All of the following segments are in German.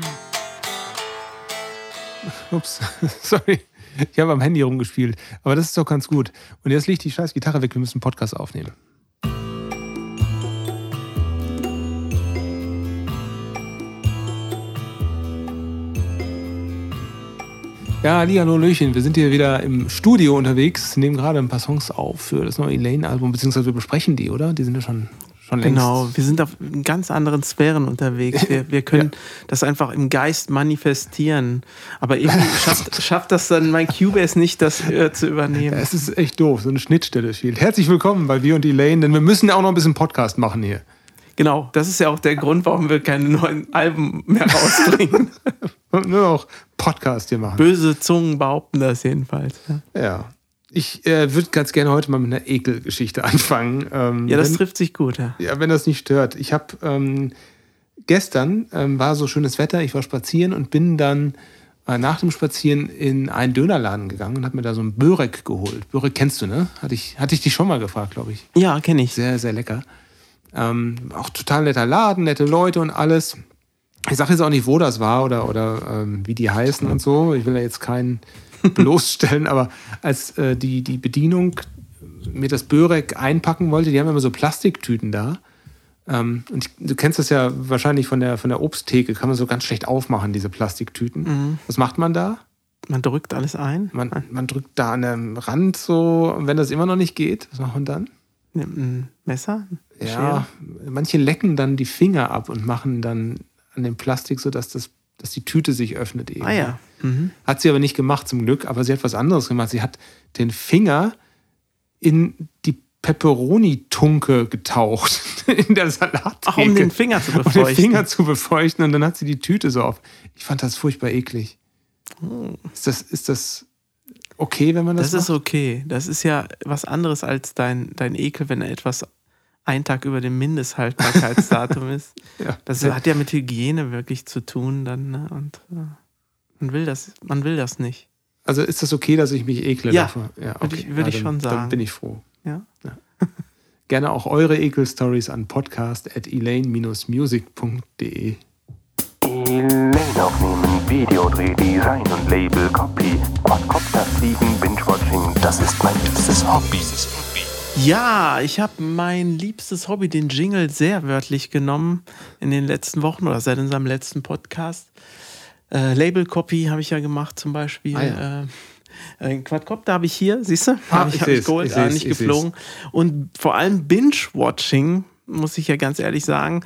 Ups, sorry. Ich habe am Handy rumgespielt. Aber das ist doch ganz gut. Und jetzt liegt die scheiß Gitarre weg. Wir müssen einen Podcast aufnehmen. Ja, Hallo, Löchen. Wir sind hier wieder im Studio unterwegs, nehmen gerade ein paar Songs auf für das neue Elaine-Album, beziehungsweise wir besprechen die, oder? Die sind ja schon Schon längst. Genau, wir sind auf ganz anderen Sphären unterwegs. Wir, wir können ja. das einfach im Geist manifestieren. Aber irgendwie schafft, schafft das dann mein Cubase nicht, das äh, zu übernehmen. Es ist echt doof, so eine Schnittstelle fehlt. Herzlich willkommen bei wir und Elaine, denn wir müssen ja auch noch ein bisschen Podcast machen hier. Genau, das ist ja auch der Grund, warum wir keine neuen Alben mehr rausbringen. Nur noch Podcast hier machen. Böse Zungen behaupten das jedenfalls. Ja. ja. Ich äh, würde ganz gerne heute mal mit einer Ekelgeschichte anfangen. Ähm, ja, das wenn, trifft sich gut. Ja. ja, wenn das nicht stört. Ich habe ähm, gestern ähm, war so schönes Wetter, ich war spazieren und bin dann äh, nach dem Spazieren in einen Dönerladen gegangen und habe mir da so ein Börek geholt. Börek kennst du, ne? Hatte ich, hatte ich dich schon mal gefragt, glaube ich. Ja, kenne ich. Sehr, sehr lecker. Ähm, auch total netter Laden, nette Leute und alles. Ich sage jetzt auch nicht, wo das war oder, oder ähm, wie die heißen und so. Ich will ja jetzt keinen bloßstellen, aber als äh, die, die Bedienung mir das Börek einpacken wollte, die haben immer so Plastiktüten da. Ähm, und ich, du kennst das ja wahrscheinlich von der, von der Obsttheke, kann man so ganz schlecht aufmachen, diese Plastiktüten. Mhm. Was macht man da? Man drückt alles ein. Man, man drückt da an dem Rand so, und wenn das immer noch nicht geht, was macht man dann? Nimmt ein Messer? Ja, Schere. manche lecken dann die Finger ab und machen dann an dem Plastik so, dass, das, dass die Tüte sich öffnet eben. Ah ja. Mhm. Hat sie aber nicht gemacht zum Glück, aber sie hat was anderes gemacht. Sie hat den Finger in die Peperoni-Tunke getaucht in der Salattheke. Ach, um den Finger zu befeuchten. Um den Finger zu befeuchten und dann hat sie die Tüte so auf. Ich fand das furchtbar eklig. Oh. Ist, das, ist das okay, wenn man das Das macht? ist okay. Das ist ja was anderes als dein, dein Ekel, wenn etwas ein Tag über dem Mindesthaltbarkeitsdatum ist. ja. Das hat ja mit Hygiene wirklich zu tun dann. Ne? Und, ja. Man will das, man will das nicht. Also ist das okay, dass ich mich ekle ja, davor? Ja, okay. würde ich, würd ja, ich schon sagen. Dann bin ich froh. Ja. ja. Gerne auch eure Ekel-Stories an podcast.elaine-music.de. Elaine aufnehmen, Videodreh, Design und Label, Copy, Quadcopter fliegen, Binge-Watching, das ist mein liebstes Hobby. Ja, ich habe mein liebstes Hobby, den Jingle, sehr wörtlich genommen in den letzten Wochen oder seit unserem letzten Podcast. Äh, Label-Copy habe ich ja gemacht zum Beispiel. Ah, ja. äh, ein Quadcopter habe ich hier, siehst du? Ah, habe ich, hab ich geholt, ich äh, nicht geflogen. Und vor allem Binge-Watching, muss ich ja ganz ehrlich sagen,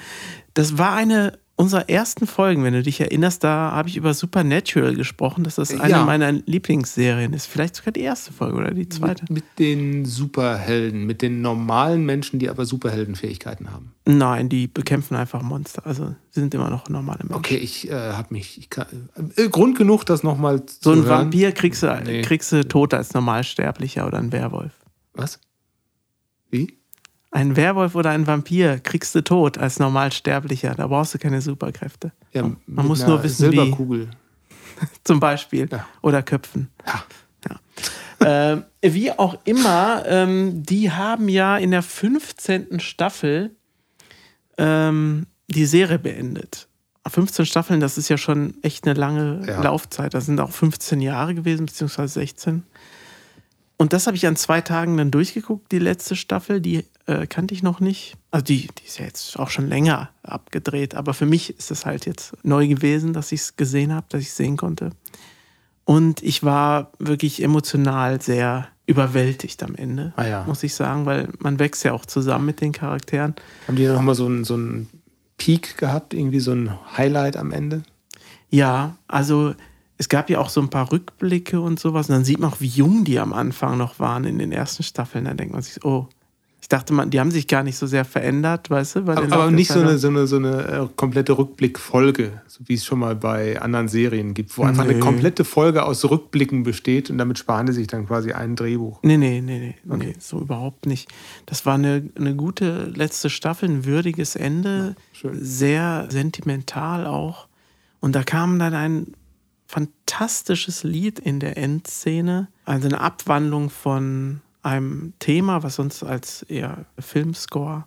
das war eine unserer ersten Folgen, wenn du dich erinnerst, da habe ich über Supernatural gesprochen, dass das eine ja. meiner Lieblingsserien ist. Vielleicht sogar die erste Folge oder die zweite. Mit, mit, den Superhelden, mit den normalen Menschen, die aber Superheldenfähigkeiten haben. Nein, die bekämpfen einfach Monster. Also sind immer noch normale Menschen. Okay, ich äh, habe mich. Ich kann, äh, Grund genug, das nochmal zu So ein hören. Vampir kriegst du, nee. kriegst du tot als Normalsterblicher oder ein Werwolf. Was? Wie? Ein Werwolf oder ein Vampir kriegst du tot als Normalsterblicher. Da brauchst du keine Superkräfte. Ja, Man muss nur wissen, Silberkugel. wie. Zum Beispiel. Ja. Oder Köpfen. Ja. ja. äh, wie auch immer, ähm, die haben ja in der 15. Staffel ähm, die Serie beendet. 15 Staffeln, das ist ja schon echt eine lange ja. Laufzeit. Das sind auch 15 Jahre gewesen, beziehungsweise 16. Und das habe ich an zwei Tagen dann durchgeguckt, die letzte Staffel. Die äh, kannte ich noch nicht. Also die, die ist ja jetzt auch schon länger abgedreht, aber für mich ist es halt jetzt neu gewesen, dass ich es gesehen habe, dass ich es sehen konnte. Und ich war wirklich emotional sehr überwältigt am Ende, ah ja. muss ich sagen, weil man wächst ja auch zusammen mit den Charakteren. Haben die nochmal so einen, so einen Peak gehabt, irgendwie so ein Highlight am Ende? Ja, also es gab ja auch so ein paar Rückblicke und sowas. Und dann sieht man auch, wie jung die am Anfang noch waren in den ersten Staffeln. Da denkt man sich, oh, ich dachte, man, die haben sich gar nicht so sehr verändert, weißt du? aber, aber nicht so eine, so eine, so eine äh, komplette Rückblickfolge, so wie es schon mal bei anderen Serien gibt, wo einfach nee. eine komplette Folge aus Rückblicken besteht und damit sparen die sich dann quasi ein Drehbuch. Nee, nee, nee, nee, okay. nee so überhaupt nicht. Das war eine, eine gute letzte Staffel, ein würdiges Ende, ja, sehr sentimental auch. Und da kam dann ein fantastisches Lied in der Endszene. Also eine Abwandlung von einem Thema, was sonst als eher Filmscore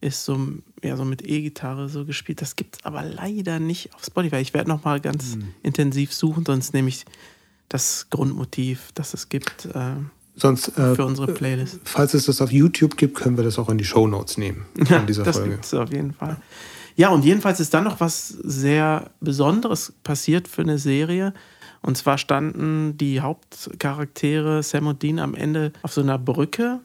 ist so, ja, so mit E-Gitarre so gespielt. Das gibt es aber leider nicht auf Spotify. Ich werde nochmal ganz Hm. intensiv suchen, sonst nehme ich das Grundmotiv, das es gibt, äh, Sonst, äh, für unsere Playlist. falls es das auf YouTube gibt, können wir das auch in die Shownotes nehmen von dieser das Folge. gibt es auf jeden Fall. Ja, und jedenfalls ist dann noch was sehr Besonderes passiert für eine Serie. Und zwar standen die Hauptcharaktere Sam und Dean am Ende auf so einer Brücke.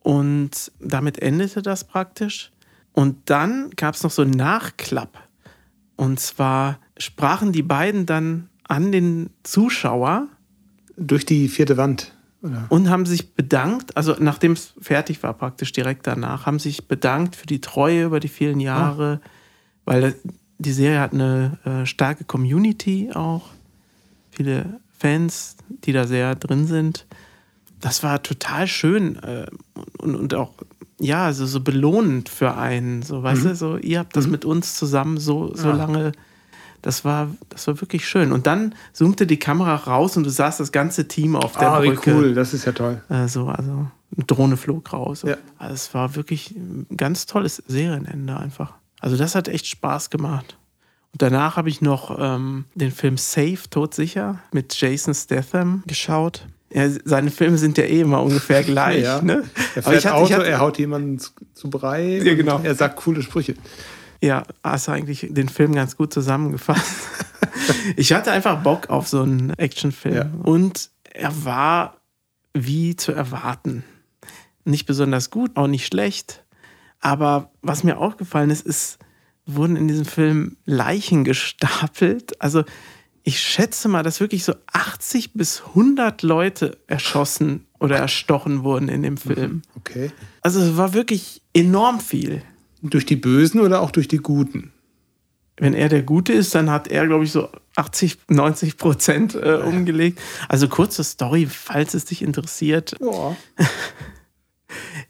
Und damit endete das praktisch. Und dann gab es noch so einen Nachklapp. Und zwar sprachen die beiden dann an den Zuschauer Durch die vierte Wand. Oder? und haben sich bedankt, also nachdem es fertig war, praktisch direkt danach, haben sich bedankt für die Treue über die vielen Jahre, weil die Serie hat eine äh, starke Community auch, viele Fans, die da sehr drin sind. Das war total schön äh, und, und auch, ja, also so belohnend für einen, so, weißt du, so, ihr habt das mit uns zusammen so, so Ja. lange das war, das war wirklich schön. Und dann zoomte die Kamera raus und du sahst das ganze Team auf der Ah, wie Brücke. cool, das ist ja toll. Äh, so, also eine Drohne flog raus. Ja. Also es war wirklich ein ganz tolles Serienende einfach. Also das hat echt Spaß gemacht. Und danach habe ich noch ähm, den Film Safe, Todsicher mit Jason Statham geschaut. Ja, seine Filme sind ja eh immer ungefähr gleich. Ja. Ne? Er fährt ich hatte, Auto, ich hatte, er haut jemanden zu, Brei. Ja, genau. Er sagt coole Sprüche. Ja, hast du eigentlich den Film ganz gut zusammengefasst. ich hatte einfach Bock auf so einen Actionfilm. Ja. Und er war wie zu erwarten. Nicht besonders gut, auch nicht schlecht. Aber was mir aufgefallen ist, ist, wurden in diesem Film Leichen gestapelt. Also ich schätze mal, dass wirklich so 80 bis 100 Leute erschossen oder erstochen wurden in dem Film. Okay. Also es war wirklich enorm viel. Durch die Bösen oder auch durch die Guten? wenn er der Gute ist, dann hat er, glaube ich, so 80, 90 Prozent äh, umgelegt. Also kurze Story, falls es dich interessiert. Ja.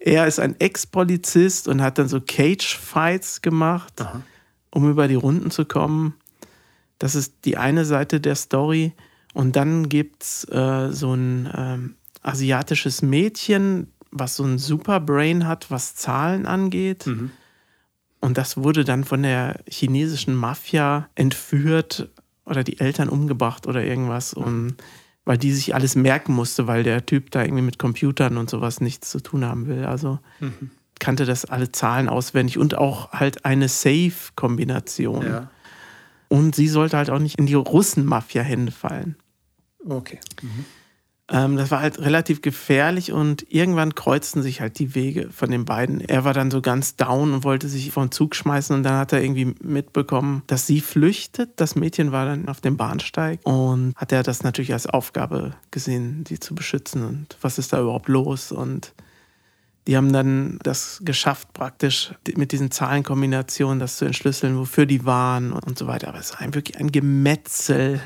Er ist ein Ex-Polizist und hat dann so Cage-Fights gemacht, um über die Runden zu kommen. Das ist die eine Seite der Story. Und dann gibt es äh, so ein ähm, asiatisches Mädchen, was so ein Superbrain hat, was Zahlen angeht. Und das wurde dann von der chinesischen Mafia entführt oder die Eltern umgebracht oder irgendwas, um, weil die sich alles merken musste, weil der Typ da irgendwie mit Computern und sowas nichts zu tun haben will. Also kannte das alle Zahlen auswendig und auch halt eine Safe-Kombination. ja. Und sie sollte halt auch nicht in die Russen-Mafia-Hände fallen. Okay. Ähm, das war halt relativ gefährlich und irgendwann kreuzten sich halt die Wege von den beiden. Er war dann so ganz down und wollte sich vom Zug schmeißen und dann hat er irgendwie mitbekommen, dass sie flüchtet. Das Mädchen war dann auf dem Bahnsteig und hat er das natürlich als Aufgabe gesehen, sie zu beschützen und was ist da überhaupt los und die haben dann das geschafft, praktisch mit diesen Zahlenkombinationen das zu entschlüsseln, wofür die waren und so weiter. Aber es war wirklich ein Gemetzel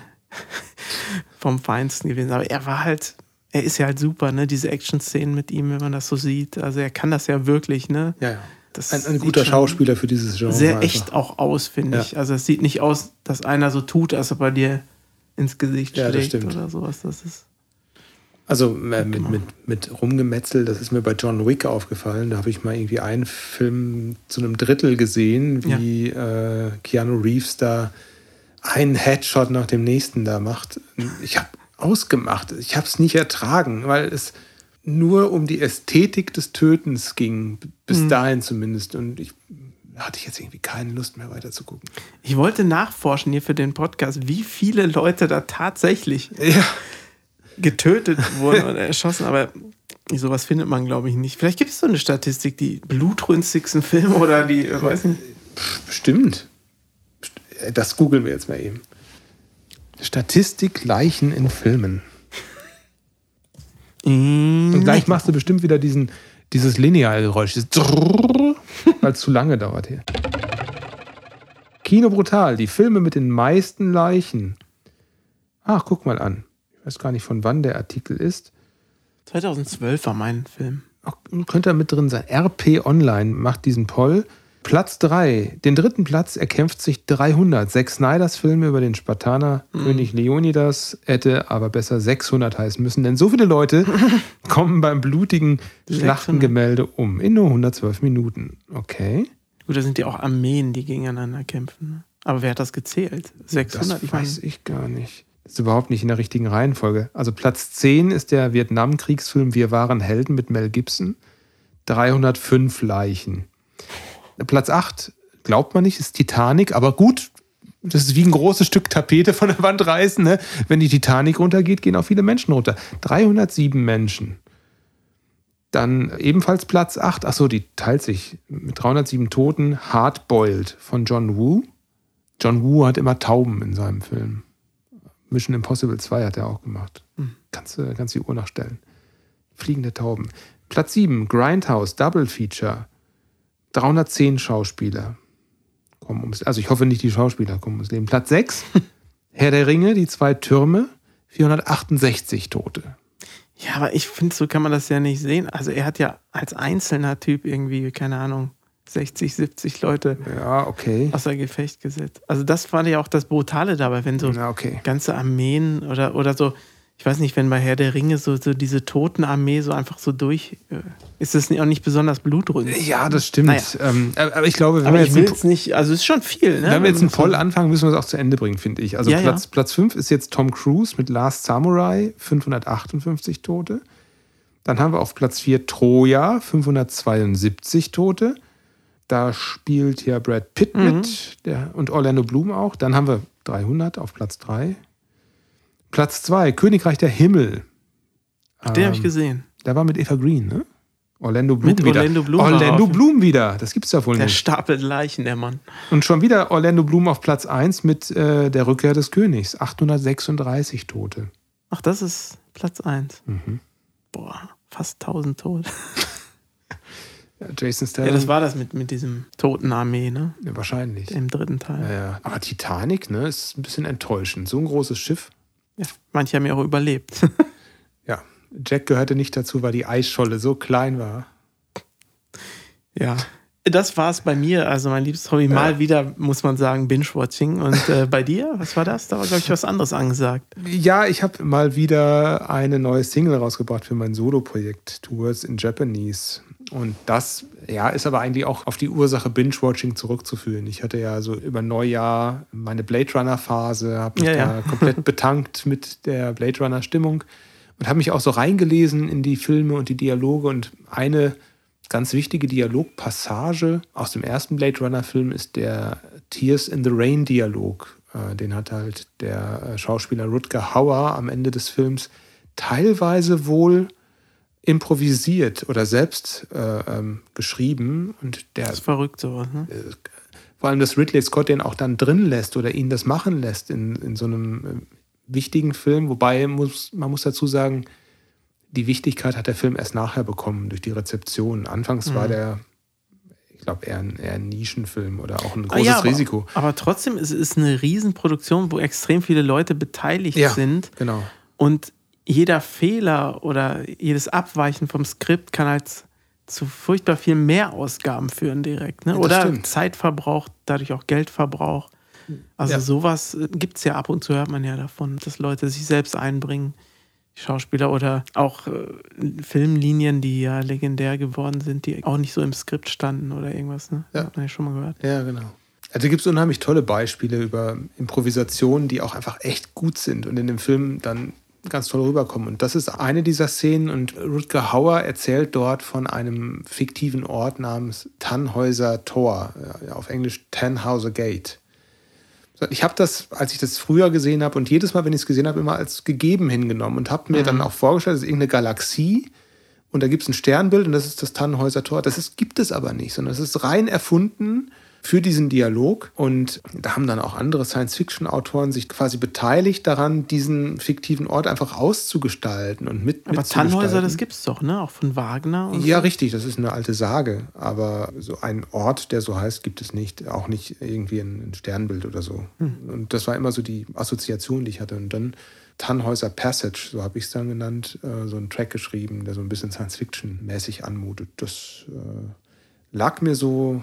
vom Feinsten gewesen. Aber er war halt, er ist ja halt super, ne? Diese Action-Szenen mit ihm, wenn man das so sieht. Also er kann das ja wirklich, ne? Ja, ja. Das Ein, ein guter Schauspieler für dieses Genre. Sehr einfach. echt auch aus, finde Ja. ich. Also es sieht nicht aus, dass einer so tut, als ob er dir ins Gesicht Ja, schlägt oder sowas. Das ist. Also äh, mit, mit, mit Rumgemetzel, das ist mir bei John Wick aufgefallen. Da habe ich mal irgendwie einen Film zu einem Drittel gesehen, wie äh, Keanu Reeves da einen Headshot nach dem nächsten da macht. Ich habe ausgemacht. Ich habe es nicht ertragen, weil es nur um die Ästhetik des Tötens ging, bis Mhm. dahin zumindest. Und ich hatte ich jetzt irgendwie keine Lust mehr weiter zu gucken. Ich wollte nachforschen hier für den Podcast, wie viele Leute da tatsächlich Ja, getötet wurden oder erschossen, aber sowas findet man, glaube ich, nicht. Vielleicht gibt es so eine Statistik, die blutrünstigsten Filme oder die, äh, weiß nicht. bestimmt. Das googeln wir jetzt mal eben. Statistik Leichen in Filmen. Und gleich machst du bestimmt wieder diesen, dieses Linealgeräusch, weil es zu lange dauert hier. Kino brutal, die Filme mit den meisten Leichen. Ach, guck mal an. Ich weiß gar nicht, von wann der Artikel ist. 2012 war mein Film. Ach, könnte da mit drin sein. RP Online macht diesen Poll. Platz 3. Den dritten Platz erkämpft sich 300. Zack Snyders Film über den Spartaner König Leonidas hätte aber besser 600 heißen müssen, denn so viele Leute kommen beim blutigen 600. Schlachtengemälde um in nur 112 Minuten. Okay. Gut, da sind ja auch Armeen, die gegeneinander kämpfen. Ne? Aber wer hat das gezählt? 600? Das ich weiß ich gar nicht. Das ist überhaupt nicht in der richtigen Reihenfolge. Also Platz 10 ist der Vietnamkriegsfilm Wir waren Helden mit Mel Gibson. 305 Leichen. Platz 8, glaubt man nicht, ist Titanic, aber gut, das ist wie ein großes Stück Tapete von der Wand reißen. Ne? Wenn die Titanic runtergeht, gehen auch viele Menschen runter. 307 Menschen. Dann ebenfalls Platz 8, achso, die teilt sich mit 307 Toten, Hardboiled von John Woo. John Woo hat immer Tauben in seinem Film. Mission Impossible 2 hat er auch gemacht. Kannst du kannst die Uhr nachstellen. Fliegende Tauben. Platz 7, Grindhouse, Double Feature. 310 Schauspieler kommen ums Also ich hoffe nicht, die Schauspieler kommen ums Leben. Platz 6, Herr der Ringe, die zwei Türme, 468 Tote. ja, aber ich finde, so kann man das ja nicht sehen. Also er hat ja als einzelner Typ irgendwie, keine Ahnung, 60, 70 Leute Ja, okay. außer Gefecht gesetzt. Also das war ja auch das Brutale dabei, wenn so Ja, okay. ganze Armeen oder, oder so, ich weiß nicht, wenn bei Herr der Ringe so, so diese Totenarmee so einfach so durch, äh, ist das auch nicht besonders blutrünstig. Ja, das stimmt. Naja. Ähm, aber ich glaube, wenn Aber wir ich jetzt will einen es nicht, also es ist schon viel, ne? Wenn wir jetzt einen Poll anfangen, müssen wir es auch zu Ende bringen, finde ich. Also Ja, Platz, ja. Platz 5 ist jetzt Tom Cruise mit Last Samurai, 558 Tote. Dann haben wir auf Platz 4 Troja, 572 Tote. Da spielt ja Brad Pitt Mhm. mit der, und Orlando Bloom auch. Dann haben wir 300 auf Platz 3. Platz 2, Königreich der Himmel. Den habe ich Ähm, gesehen. Der war mit Eva Green, ne? Orlando Bloom Mit wieder. Orlando Bloom Orlando Bloom wieder. Das gibt's ja wohl Der nicht. stapelt Leichen, der Mann. Und schon wieder Orlando Bloom auf Platz 1 mit äh, der Rückkehr des Königs. 836 Tote. Ach, das ist Platz 1. Mhm. Boah, fast 1000 tot. Ja, Jason Ja, Statham. das war das mit, mit diesem Totenarmee, ne? ja, wahrscheinlich. Im dritten Teil. Ja, ja. Aber Titanic, ne, ist ein bisschen enttäuschend. So ein großes Schiff. Ja, manche haben ja auch überlebt. Ja. Jack gehörte nicht dazu, weil die Eisscholle so klein war. ja. Das war es bei mir, also mein liebstes Hobby. Mal wieder, muss man sagen, Binge-Watching. Und äh, bei dir, was war das? Da war, glaube ich, was anderes angesagt. Ja, ich habe mal wieder eine neue Single rausgebracht für mein Solo-Projekt Two Words in Japanese. Und das ja, ist aber eigentlich auch auf die Ursache Binge-Watching zurückzuführen. Ich hatte ja so über Neujahr meine Blade Runner-Phase, habe mich Ja, da ja. komplett betankt mit der Blade Runner-Stimmung und habe mich auch so reingelesen in die Filme und die Dialoge. Und eine ganz wichtige Dialogpassage aus dem ersten Blade Runner-Film ist der Tears in the Rain-Dialog. Äh, Den hat halt der äh, Schauspieler Rutger Hauer am Ende des Films teilweise wohl improvisiert oder selbst äh, ähm, geschrieben. Und der Das ist verrückt, sowas, ne? vor allem, dass Ridley Scott den auch dann drin lässt oder ihn das machen lässt in, in so einem äh, wichtigen Film. Wobei muss, man muss dazu sagen, die Wichtigkeit hat der Film erst nachher bekommen durch die Rezeption. Anfangs Mhm. war der, ich glaube, eher ein, eher ein Nischenfilm oder auch ein Ah, großes ja, aber, Risiko. Aber trotzdem ist es eine Riesenproduktion, wo extrem viele Leute beteiligt Ja. sind. Genau. Und jeder Fehler oder jedes Abweichen vom Skript kann halt zu furchtbar viel Mehrausgaben führen direkt. Ne? Ja, Oder stimmt. Zeitverbrauch, dadurch auch Geldverbrauch. Also Ja. sowas gibt es ja ab und zu, hört man ja davon, dass Leute sich selbst einbringen. Schauspieler oder auch äh, Filmlinien, die ja legendär geworden sind, die auch nicht so im Skript standen oder irgendwas. Ne? Ja. Hat man ja schon mal gehört. Ja, genau. Also gibt es unheimlich tolle Beispiele über Improvisationen, die auch einfach echt gut sind und in dem Film dann ganz toll rüberkommen. Und das ist eine dieser Szenen und Rutger Hauer erzählt dort von einem fiktiven Ort namens Tannhäuser Tor, ja, auf Englisch Tannhauser Gate. Ich habe das, als ich das früher gesehen habe und jedes Mal, wenn ich es gesehen habe, immer als gegeben hingenommen und habe mir dann auch vorgestellt, das ist irgendeine Galaxie und da gibt es ein Sternbild und das ist das Tannhäuser Tor. Das ist, gibt es aber nicht, sondern es ist rein erfunden für diesen Dialog. Und da haben dann auch andere Science-Fiction-Autoren sich quasi beteiligt daran, diesen fiktiven Ort einfach auszugestalten und mit Aber. Tannhäuser, das gibt's doch, ne? Auch von Wagner. Und Ja, richtig, das ist eine alte Sage. Aber so ein Ort, der so heißt, gibt es nicht. Auch nicht irgendwie ein Sternbild oder so. Und das war immer so die Assoziation, die ich hatte. Und dann Tannhäuser Passage, so habe ich es dann genannt, äh, so einen Track geschrieben, der so ein bisschen Science-Fiction-mäßig anmutet. Das äh, lag mir so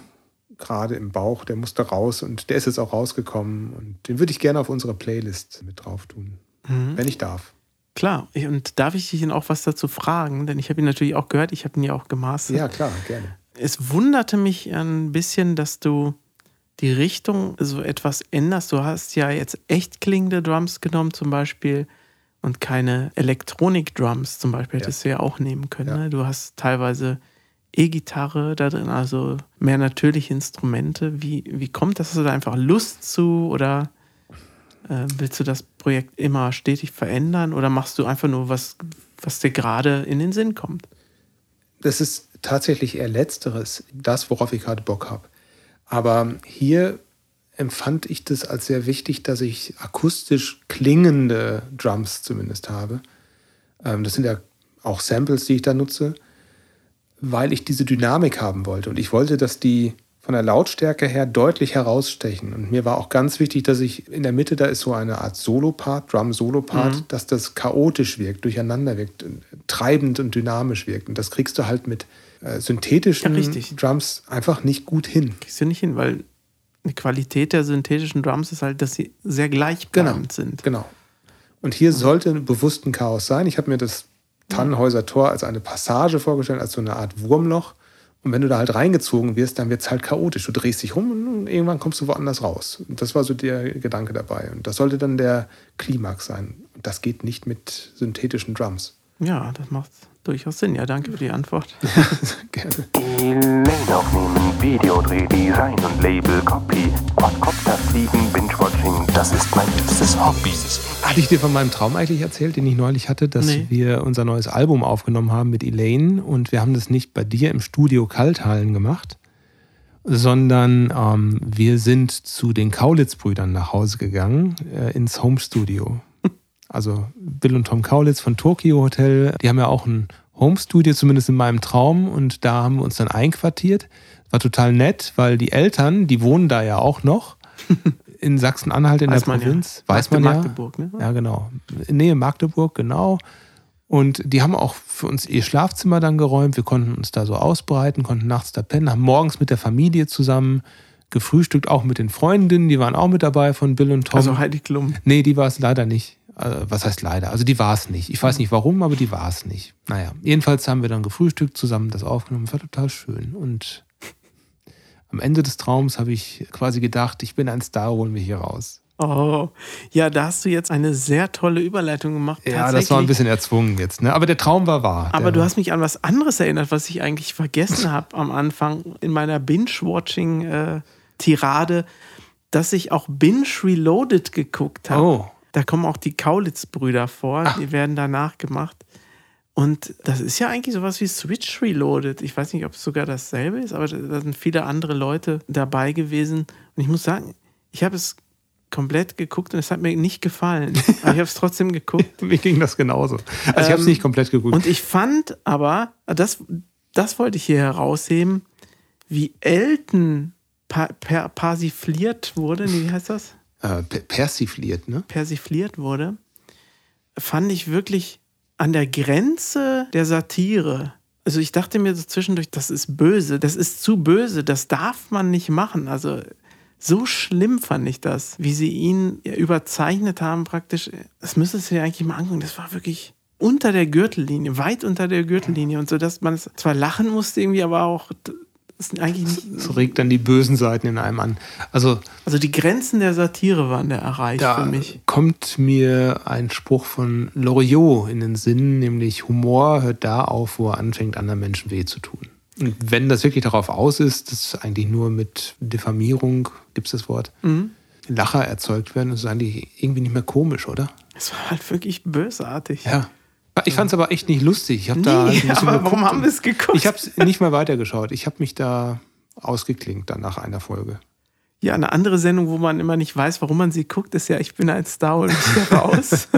gerade im Bauch, der musste raus und der ist jetzt auch rausgekommen und den würde ich gerne auf unsere Playlist mit drauf tun, Mhm. wenn ich darf. Klar, und darf ich dich denn auch was dazu fragen? Denn ich habe ihn natürlich auch gehört, ich habe ihn ja auch gemastert. Ja, klar, gerne. Es wunderte mich ein bisschen, dass du die Richtung so etwas änderst. Du hast ja jetzt echt klingende Drums genommen zum Beispiel und keine Elektronik-Drums zum Beispiel Ja. hättest du ja auch nehmen können. Ja. Ne? Du hast teilweise E-Gitarre da drin, also mehr natürliche Instrumente. Wie, wie kommt das? Hast du da einfach Lust zu oder äh, willst du das Projekt immer stetig verändern oder machst du einfach nur was, was dir gerade in den Sinn kommt? Das ist tatsächlich eher letzteres, das, worauf ich gerade Bock habe. Aber hier empfand ich das als sehr wichtig, dass ich akustisch klingende Drums zumindest habe. Ähm, das sind ja auch Samples, die ich da nutze, weil ich diese Dynamik haben wollte. Und ich wollte, dass die von der Lautstärke her deutlich herausstechen. Und mir war auch ganz wichtig, dass ich in der Mitte, da ist so eine Art Solo-Part, Drum-Solo-Part, dass das chaotisch wirkt, durcheinander wirkt, treibend und dynamisch wirkt. Und das kriegst du halt mit äh, synthetischen Ja. Drums einfach nicht gut hin. kriegst du nicht hin, weil die Qualität der synthetischen Drums ist halt, dass sie sehr gleichbleibend sind. Genau. Und hier sollte bewusst ein Chaos sein. Ich habe mir das Tannenhäuser Tor als eine Passage vorgestellt, als so eine Art Wurmloch. Und wenn du da halt reingezogen wirst, dann wird es halt chaotisch. Du drehst dich rum und irgendwann kommst du woanders raus. Und das war so der Gedanke dabei. Und das sollte dann der Klimax sein. Und das geht nicht mit synthetischen Drums. Ja, das macht durchaus Sinn. Ja, danke für die Antwort. Gerne. Elaine aufnehmen, Videodreh, Design und Label, Copy, Quadcopter fliegen, Binge-Watching, das ist mein liebstes Hobby. Hatte ich dir von meinem Traum eigentlich erzählt, den ich neulich hatte, dass Nee. wir unser neues Album aufgenommen haben mit Elaine und wir haben das nicht bei dir im Studio Kalthallen gemacht, sondern ähm, wir sind zu den Kaulitz-Brüdern nach Hause gegangen, äh, ins Home Studio. Also Bill und Tom Kaulitz von Tokyo Hotel, die haben ja auch ein Home Studio, zumindest in meinem Traum, und da haben wir uns dann einquartiert. War total nett, weil die Eltern, die wohnen da ja auch noch in Sachsen-Anhalt in Weiß der man ja. Provinz. Weiß man ja. Magdeburg, ne? Ja, genau. In Nähe Magdeburg, genau. Und die haben auch für uns ihr Schlafzimmer dann geräumt. Wir konnten uns da so ausbreiten, konnten nachts da pennen, haben morgens mit der Familie zusammen gefrühstückt, auch mit den Freundinnen, die waren auch mit dabei von Bill und Tom. Also Heidi Klum. nee, die war es leider nicht. Also, was heißt leider? Also die war es nicht. Ich Mhm. weiß nicht warum, aber die war es nicht. Naja, jedenfalls haben wir dann gefrühstückt, zusammen das aufgenommen. War total schön. Und am Ende des Traums habe ich quasi gedacht, ich bin ein Star, holen wir hier raus. Oh, ja, da hast du jetzt eine sehr tolle Überleitung gemacht. Ja, das war ein bisschen erzwungen jetzt, ne? Aber der Traum war wahr. Aber du hast mich an was anderes erinnert, was ich eigentlich vergessen habe am Anfang in meiner Binge-Watching-Tirade, dass ich auch Binge Reloaded geguckt habe. Oh. Da kommen auch die Kaulitz-Brüder vor, die werden danach gemacht. Und das ist ja eigentlich sowas wie Switch Reloaded. Ich weiß nicht, ob es sogar dasselbe ist, aber da sind viele andere Leute dabei gewesen. Und ich muss sagen, ich habe es komplett geguckt und es hat mir nicht gefallen. Aber ich habe es trotzdem geguckt. Mir ging das genauso. Also ich habe es Ähm, nicht komplett geguckt. Und ich fand aber, das, das wollte ich hier herausheben, wie Elton pa per persifliert wurde, wie heißt das? äh, per- persifliert, ne? Persifliert wurde, fand ich wirklich an der Grenze der Satire. Also ich dachte mir so zwischendurch, das ist böse, das ist zu böse, das darf man nicht machen. Also so schlimm fand ich das, wie sie ihn überzeichnet haben praktisch. Das müsstest du dir eigentlich mal angucken. Das war wirklich unter der Gürtellinie, weit unter der Gürtellinie und so, dass man es zwar lachen musste irgendwie, aber auch ist eigentlich nicht, Es regt dann die bösen Seiten in einem an. Also also die Grenzen der Satire waren da erreicht da für mich. kommt mir ein Spruch von Loriot in den Sinn, nämlich Humor hört da auf, wo er anfängt, anderen Menschen weh zu tun. Und wenn das wirklich darauf aus ist, dass eigentlich nur mit Diffamierung, gibt es das Wort, Mhm. Lacher erzeugt werden, ist eigentlich irgendwie nicht mehr komisch, oder? Es war halt wirklich bösartig. Ja. Ich fand es aber echt nicht lustig. Ich hab da halt Nee, bisschen aber warum haben wir es geguckt? Ich habe es nicht mal weitergeschaut. Ich habe mich da ausgeklinkt dann nach einer Folge. Ja, eine andere Sendung, wo man immer nicht weiß, warum man sie guckt, ist ja Ich bin ein Star und ich raus.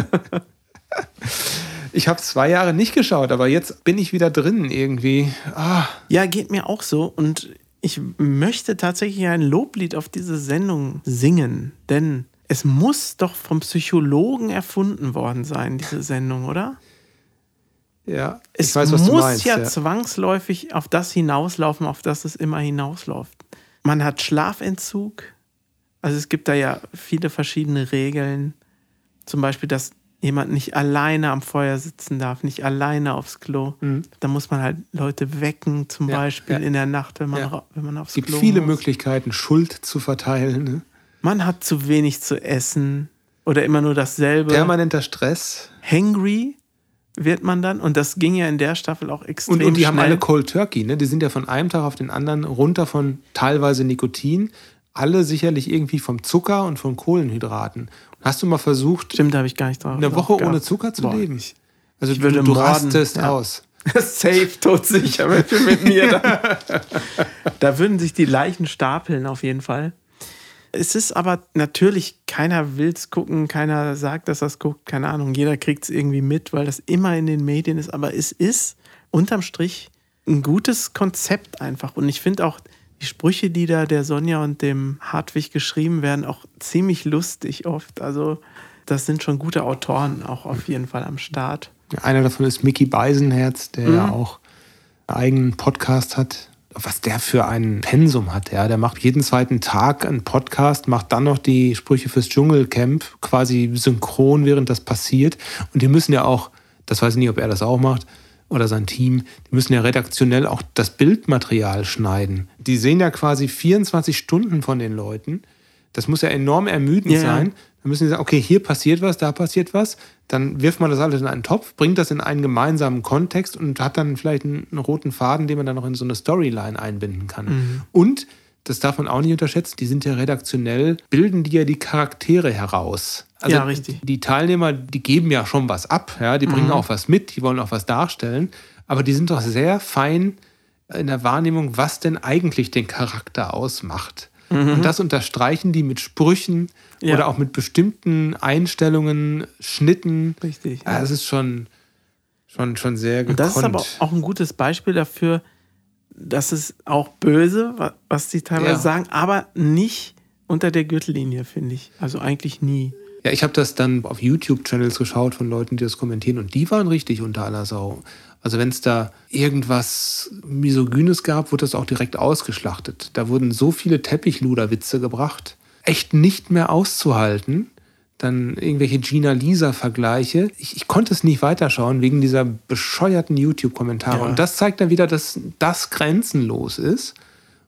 Ich habe zwei Jahre nicht geschaut, aber jetzt bin ich wieder drin irgendwie. Ah, ja, geht mir auch so. Und ich möchte tatsächlich ein Loblied auf diese Sendung singen. Denn es muss doch vom Psychologen erfunden worden sein, diese Sendung, oder? Ja. Es ich weiß, was muss du meinst. ja, ja. zwangsläufig auf das hinauslaufen, auf das es immer hinausläuft. Man hat Schlafentzug. Also es gibt da ja viele verschiedene Regeln. Zum Beispiel, dass jemand nicht alleine am Feuer sitzen darf, nicht alleine aufs Klo. Da muss man halt Leute wecken, zum Mhm. Ja, Beispiel ja. in der Nacht, wenn man, Ja. wenn man aufs Es gibt Klo viele muss. Möglichkeiten, Schuld zu verteilen. Ne? Man hat zu wenig zu essen oder immer nur dasselbe. Permanenter Stress. Hangry wird man dann und das ging ja in der Staffel auch extrem Und, und die schnell. haben alle Cold Turkey, ne? Die sind ja von einem Tag auf den anderen runter von teilweise Nikotin, alle sicherlich irgendwie vom Zucker und von Kohlenhydraten. Hast du mal versucht, Stimmt, da habe ich gar nicht drauf. eine Woche ohne gehabt. Zucker zu Boah, leben? Also ich würde du, du rastest ja. aus. Safe, todsicher mit, mit mir. Dann. da würden sich die Leichen stapeln, auf jeden Fall. Es ist aber natürlich, keiner will es gucken, keiner sagt, dass er es guckt, keine Ahnung. Jeder kriegt es irgendwie mit, weil das immer in den Medien ist. Aber es ist unterm Strich ein gutes Konzept einfach. Und ich finde auch die Sprüche, die da der Sonja und dem Hartwig geschrieben werden, auch ziemlich lustig oft. Also, das sind schon gute Autoren auch auf jeden Fall am Start. Einer davon ist Mickey Beisenherz, der Mhm. ja auch einen eigenen Podcast hat. Was der für ein Pensum hat, ja. Der macht jeden zweiten Tag einen Podcast, macht dann noch die Sprüche fürs Dschungelcamp quasi synchron, während das passiert. Und die müssen ja auch, das weiß ich nicht, ob er das auch macht oder sein Team, die müssen ja redaktionell auch das Bildmaterial schneiden. Die sehen ja quasi 24 Stunden von den Leuten. Das muss ja enorm ermüdend ja. sein. Dann müssen sie sagen, okay, hier passiert was, da passiert was. Dann wirft man das alles in einen Topf, bringt das in einen gemeinsamen Kontext und hat dann vielleicht einen, einen roten Faden, den man dann noch in so eine Storyline einbinden kann. Mhm. Und, das darf man auch nicht unterschätzen, die sind ja redaktionell, bilden die ja die Charaktere heraus. Also Ja, richtig. Die Teilnehmer, die geben ja schon was ab, ja, die Mhm. bringen auch was mit, die wollen auch was darstellen, aber die sind doch sehr fein in der Wahrnehmung, was denn eigentlich den Charakter ausmacht. Und das unterstreichen die mit Sprüchen Mhm. Ja. oder auch mit bestimmten Einstellungen, Schnitten. Richtig, Ja, ja. das ist schon, schon, schon sehr gekonnt. Und das ist aber auch ein gutes Beispiel dafür, dass es auch böse, wa- was die teilweise Ja. sagen, aber nicht unter der Gürtellinie, finde ich. Also eigentlich nie. Ja, ich habe das dann auf YouTube-Channels geschaut von Leuten, die das kommentieren und die waren richtig unter aller Sau. Also wenn es da irgendwas Misogynes gab, wurde das auch direkt ausgeschlachtet. Da wurden so viele Teppichluderwitze gebracht. Echt nicht mehr auszuhalten. Dann irgendwelche Gina Lisa-Vergleiche. Ich, ich konnte es nicht weiterschauen wegen dieser bescheuerten YouTube-Kommentare. Ja. Und das zeigt dann wieder, dass das grenzenlos ist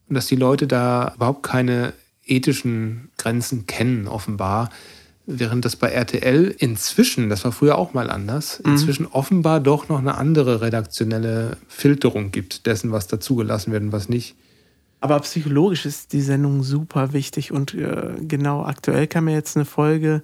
und dass die Leute da überhaupt keine ethischen Grenzen kennen, offenbar. Während das bei RTL inzwischen, das war früher auch mal anders, inzwischen offenbar doch noch eine andere redaktionelle Filterung gibt dessen, was dazugelassen wird und was nicht. Aber psychologisch ist die Sendung super wichtig und äh, genau aktuell kam mir jetzt eine Folge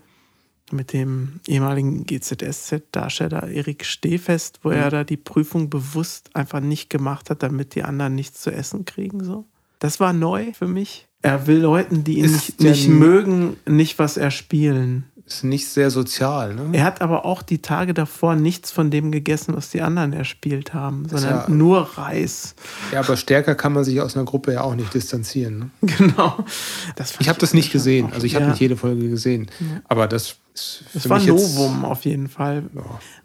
mit dem ehemaligen GZSZ-Darsteller Erik Stehfest, wo er da die Prüfung bewusst einfach nicht gemacht hat, damit die anderen nichts zu essen kriegen. So. Das war neu für mich. Er will Leuten, die ihn nicht, nicht mögen, nicht was erspielen. Ist nicht sehr sozial, ne? Er hat aber auch die Tage davor nichts von dem gegessen, was die anderen erspielt haben, sondern ja- nur Reis. Ja, aber stärker kann man sich aus einer Gruppe ja auch nicht distanzieren. Ne? Genau. Das Ich habe das nicht gesehen. Also ich habe Ja. nicht jede Folge gesehen. Aber das ist Das für war mich jetzt- Novum auf jeden Fall.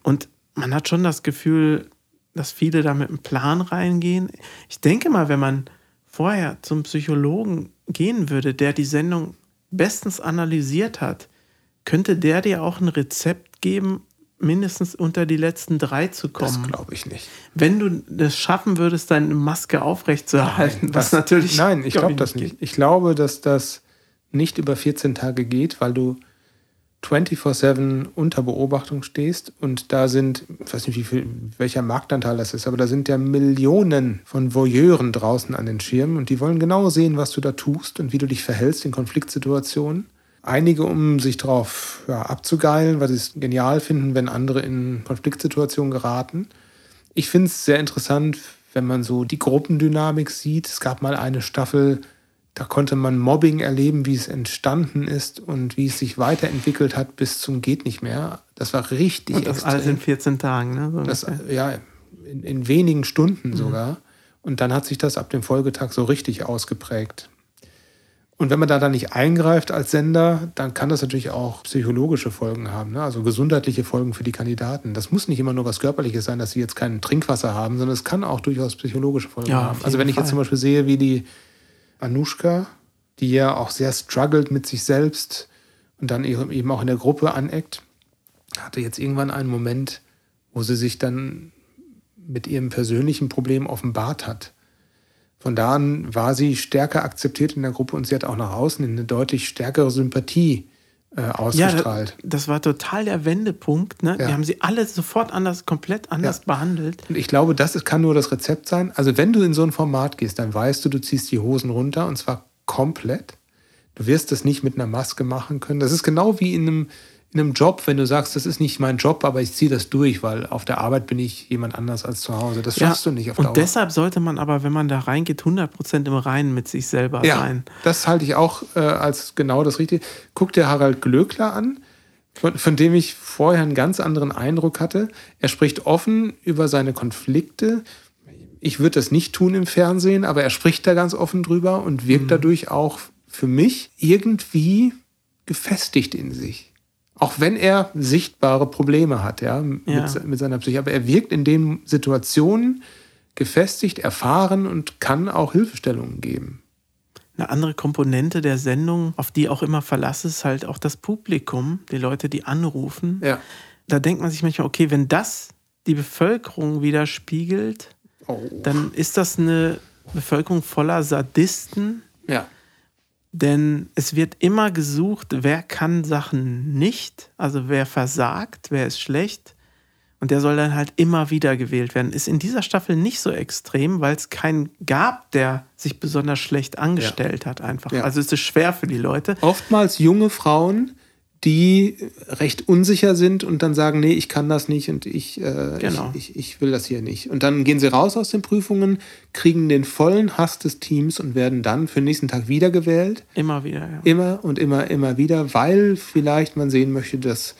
Und man hat schon das Gefühl, dass viele da mit einem Plan reingehen. Ich denke mal, wenn man vorher zum Psychologen gehen würde, der die Sendung bestens analysiert hat, könnte der dir auch ein Rezept geben, mindestens unter die letzten drei zu Das kommen. glaube ich nicht. Wenn du das schaffen würdest, deine Maske aufrechtzuerhalten, was Das- natürlich. Nein, ich glaub glaube das nicht. geht. Ich glaube, dass das nicht über 14 Tage geht, weil du 24-7 unter Beobachtung stehst und da sind, ich weiß nicht, wie viel, welcher Marktanteil das ist, aber da sind ja Millionen von Voyeuren draußen an den Schirmen und die wollen genau sehen, was du da tust und wie du dich verhältst in Konfliktsituationen. Einige, um sich darauf ja, abzugeilen, weil sie es genial finden, wenn andere in Konfliktsituationen geraten. Ich finde es sehr interessant, wenn man so die Gruppendynamik sieht. Es gab mal eine Staffel, da konnte man Mobbing erleben, wie es entstanden ist und wie es sich weiterentwickelt hat bis zum geht nicht mehr. Das war richtig Und das alles in 14 Tagen, ne? So das, ja, in, in wenigen Mhm. Stunden sogar. Und dann hat sich das ab dem Folgetag so richtig ausgeprägt. Und wenn man da dann nicht eingreift als Sender, dann kann das natürlich auch psychologische Folgen haben, ne? also gesundheitliche Folgen für die Kandidaten. Das muss nicht immer nur was Körperliches sein, dass sie jetzt kein Trinkwasser haben, sondern es kann auch durchaus psychologische Folgen Ja, haben. Also wenn ich jetzt Fall. zum Beispiel sehe, wie die Anushka, die ja auch sehr struggelt mit sich selbst und dann eben auch in der Gruppe aneckt, hatte jetzt irgendwann einen Moment, wo sie sich dann mit ihrem persönlichen Problem offenbart hat. Von da an war sie stärker akzeptiert in der Gruppe und sie hat auch nach außen eine deutlich stärkere Sympathie äh, ausgestrahlt. Ja, das war total der Wendepunkt. Ne? Ja. Die haben sie alle sofort anders, komplett anders Ja. behandelt. Und ich glaube, das kann nur das Rezept sein. Also wenn du in so ein Format gehst, dann weißt du, du ziehst die Hosen runter und zwar komplett. Du wirst das nicht mit einer Maske machen können. Das ist genau wie in einem, in einem Job, wenn du sagst, das ist nicht mein Job, aber ich ziehe das durch, weil auf der Arbeit bin ich jemand anders als zu Hause. Das schaffst du nicht auf und Dauer. deshalb sollte man aber, wenn man da reingeht, 100% im Reinen mit sich selber ja, sein. das halte ich auch äh, als genau das Richtige. Guck dir Harald Glöckler an, von, von dem ich vorher einen ganz anderen Eindruck hatte. Er spricht offen über seine Konflikte. Ich würde das nicht tun im Fernsehen, aber er spricht da ganz offen drüber und wirkt Mhm. dadurch auch für mich irgendwie gefestigt in sich. Auch wenn er sichtbare Probleme hat, ja, mit, Ja. mit seiner Psyche. Aber er wirkt in den Situationen gefestigt, erfahren und kann auch Hilfestellungen geben. Eine andere Komponente der Sendung, auf die auch immer Verlass ist, halt auch das Publikum, die Leute, die anrufen. Ja. Da denkt man sich manchmal, okay, wenn das die Bevölkerung widerspiegelt, Oh. dann ist das eine Bevölkerung voller Sadisten, Ja. Denn es wird immer gesucht, wer kann Sachen nicht, also wer versagt, wer ist schlecht. Und der soll dann halt immer wieder gewählt werden. Ist in dieser Staffel nicht so extrem, weil es keinen gab, der sich besonders schlecht angestellt hat, einfach. Ja. Also ist es schwer für die Leute. Oftmals junge Frauen, die recht unsicher sind und dann sagen, nee, ich kann das nicht und ich, äh, Genau. ich, ich, ich will das hier nicht. Und dann gehen sie raus aus den Prüfungen, kriegen den vollen Hass des Teams und werden dann für den nächsten Tag wiedergewählt. Immer wieder, ja. Immer und immer, immer wieder, weil vielleicht man sehen möchte, dass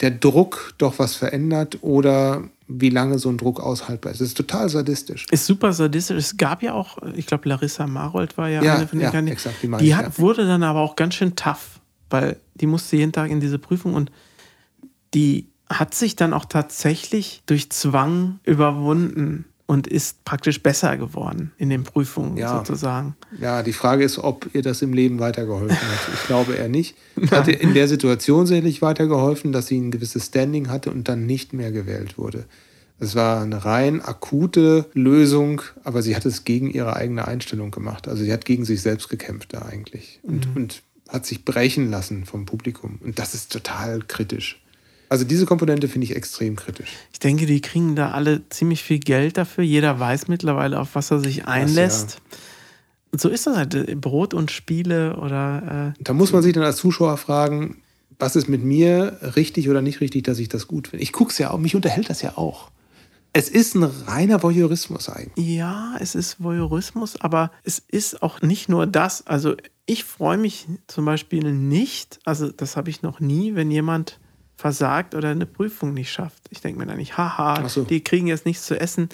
der Druck doch was verändert oder wie lange so ein Druck aushaltbar ist. Das ist total sadistisch. Ist super sadistisch. Es gab ja auch, ich glaube, Larissa Marold war ja, Ja, eine von den ja, Kandidaten. exakt, die die hat, ja. wurde dann aber auch ganz schön tough, weil die musste jeden Tag in diese Prüfung und die hat sich dann auch tatsächlich durch Zwang überwunden und ist praktisch besser geworden in den Prüfungen Ja. sozusagen. Ja, die Frage ist, ob ihr das im Leben weitergeholfen hat. Ich glaube eher nicht. Hat ihr in der Situation sicherlich weitergeholfen, dass sie ein gewisses Standing hatte und dann nicht mehr gewählt wurde. Es war eine rein akute Lösung, aber sie hat es gegen ihre eigene Einstellung gemacht. Also sie hat gegen sich selbst gekämpft da eigentlich und, und hat sich brechen lassen vom Publikum. Und das ist total kritisch. Also diese Komponente finde ich extrem kritisch. Ich denke, die kriegen da alle ziemlich viel Geld dafür. Jeder weiß mittlerweile, auf was er sich einlässt. Und so ist das halt. äh, Brot und Spiele oder äh, Da muss man sich dann als Zuschauer fragen, was ist mit mir richtig oder nicht richtig, dass ich das gut finde. Ich gucke es ja auch, mich unterhält das ja auch. Es ist ein reiner Voyeurismus eigentlich. Ja, es ist Voyeurismus, aber es ist auch nicht nur das. Also ich freue mich zum Beispiel nicht, also das habe ich noch nie, wenn jemand versagt oder eine Prüfung nicht schafft. Ich denke mir dann nicht, haha, so. die kriegen jetzt nichts zu essen.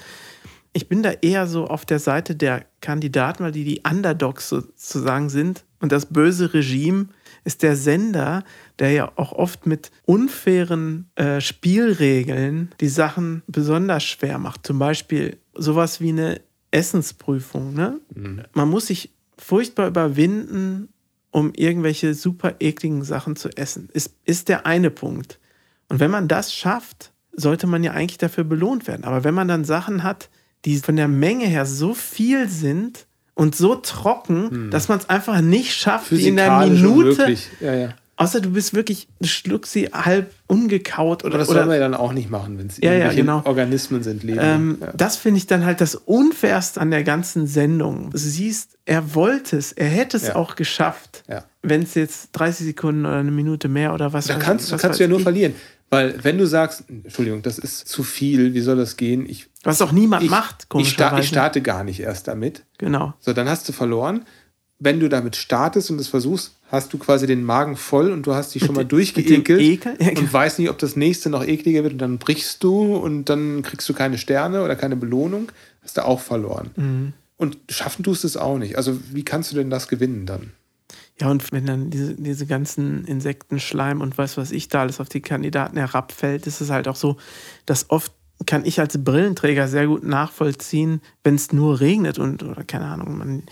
Ich bin da eher so auf der Seite der Kandidaten, weil die die Underdogs sozusagen sind. Und das böse Regime ist der Sender, der ja auch oft mit unfairen äh, Spielregeln die Sachen besonders schwer macht. Zum Beispiel sowas wie eine Essensprüfung. Ne? Man muss sich furchtbar überwinden, um irgendwelche super ekligen Sachen zu essen. Ist, ist der eine Punkt. Und wenn man das schafft, sollte man ja eigentlich dafür belohnt werden. Aber wenn man dann Sachen hat, die von der Menge her so viel sind und so trocken, dass man es einfach nicht schafft, in einer Minute. Ja, ja. Außer du bist wirklich, du schluckst sie halb ungekaut oder, Aber das oder soll man ja dann auch nicht machen, wenn es Ja, ja, irgendwelche genau. Organismen sind, Leben. ähm, ja. Das finde ich dann halt das Unfairste an der ganzen Sendung. Du siehst, er wollte es, er hätte es auch geschafft. Wenn es jetzt 30 Sekunden oder eine Minute mehr oder was Da kannst, was kannst du ja nur ich. verlieren. Weil wenn du sagst, Entschuldigung, das ist zu viel, wie soll das gehen? Ich, Was auch niemand ich, macht, komischerweise. ich starte gar nicht erst damit. Genau. So, dann hast du verloren. Wenn du damit startest und es versuchst, hast du quasi den Magen voll und du hast dich schon mal durchgeekelt? Ja, genau. und weißt nicht, ob das nächste noch ekliger wird und dann brichst du und dann kriegst du keine Sterne oder keine Belohnung, hast du auch verloren. Mhm. Und schaffen tust du es auch nicht. Also wie kannst du denn das gewinnen dann? Ja, und wenn dann diese, diese ganzen Insekten, Schleim und was weiß ich da alles auf die Kandidaten herabfällt, ist es halt auch so, dass oft kann ich als Brillenträger sehr gut nachvollziehen, wenn es nur regnet und, oder keine Ahnung, man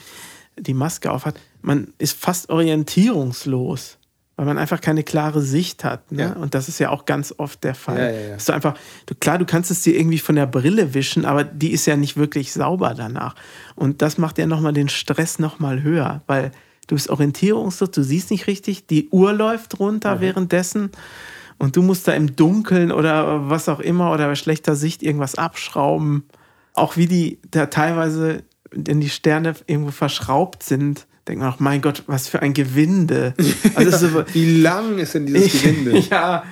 die Maske aufhat, man ist fast orientierungslos, weil man einfach keine klare Sicht hat. Ne? Ja. Und das ist ja auch ganz oft der Fall. Ja, ja, du einfach, du, klar, du kannst es dir irgendwie von der Brille wischen, aber die ist ja nicht wirklich sauber danach. Und das macht ja nochmal den Stress nochmal höher, weil du bist orientierungslos, du siehst nicht richtig, die Uhr läuft runter währenddessen und du musst da im Dunkeln oder was auch immer oder bei schlechter Sicht irgendwas abschrauben. Auch wie die da teilweise in die Sterne irgendwo verschraubt sind, denkt man auch, mein Gott, was für ein Gewinde. Also so, Wie lang ist denn dieses Gewinde? ja,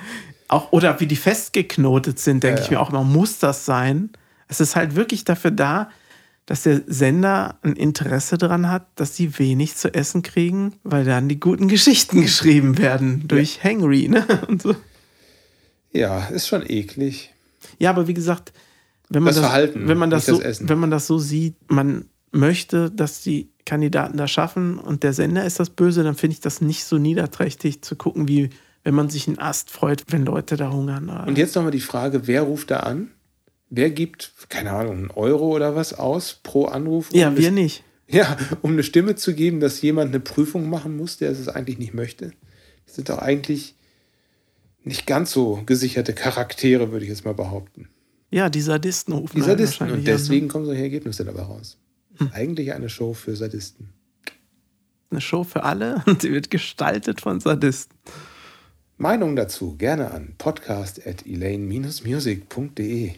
auch, oder wie die festgeknotet sind, denke Ja, ich ja. mir auch immer, muss das sein? Es ist halt wirklich dafür da, dass der Sender ein Interesse daran hat, dass sie wenig zu essen kriegen, weil dann die guten Geschichten geschrieben werden durch Henry. Ne? Und so. Ja, ist schon eklig. Ja, aber wie gesagt, wenn man Das das, Verhalten, wenn man das, so, das wenn man das so sieht, man möchte, dass die Kandidaten das schaffen und der Sender ist das Böse, dann finde ich das nicht so niederträchtig zu gucken, wie wenn man sich einen Ast freut, wenn Leute da hungern. Und jetzt nochmal die Frage, wer ruft da an? Wer gibt, keine Ahnung, einen Euro oder was aus pro Anruf? um ja, eine wir nicht. Ja, um eine Stimme zu geben, dass jemand eine Prüfung machen muss, der es eigentlich nicht möchte. Das sind doch eigentlich nicht ganz so gesicherte Charaktere, würde ich jetzt mal behaupten. Ja, die Sadisten rufen Die Sadisten. Und an, deswegen kommen solche Ergebnisse dabei raus. Eigentlich eine Show für Sadisten. Ne? Eine Show für alle und sie wird gestaltet von Sadisten. Meinung dazu gerne an podcast at elaine-music.de.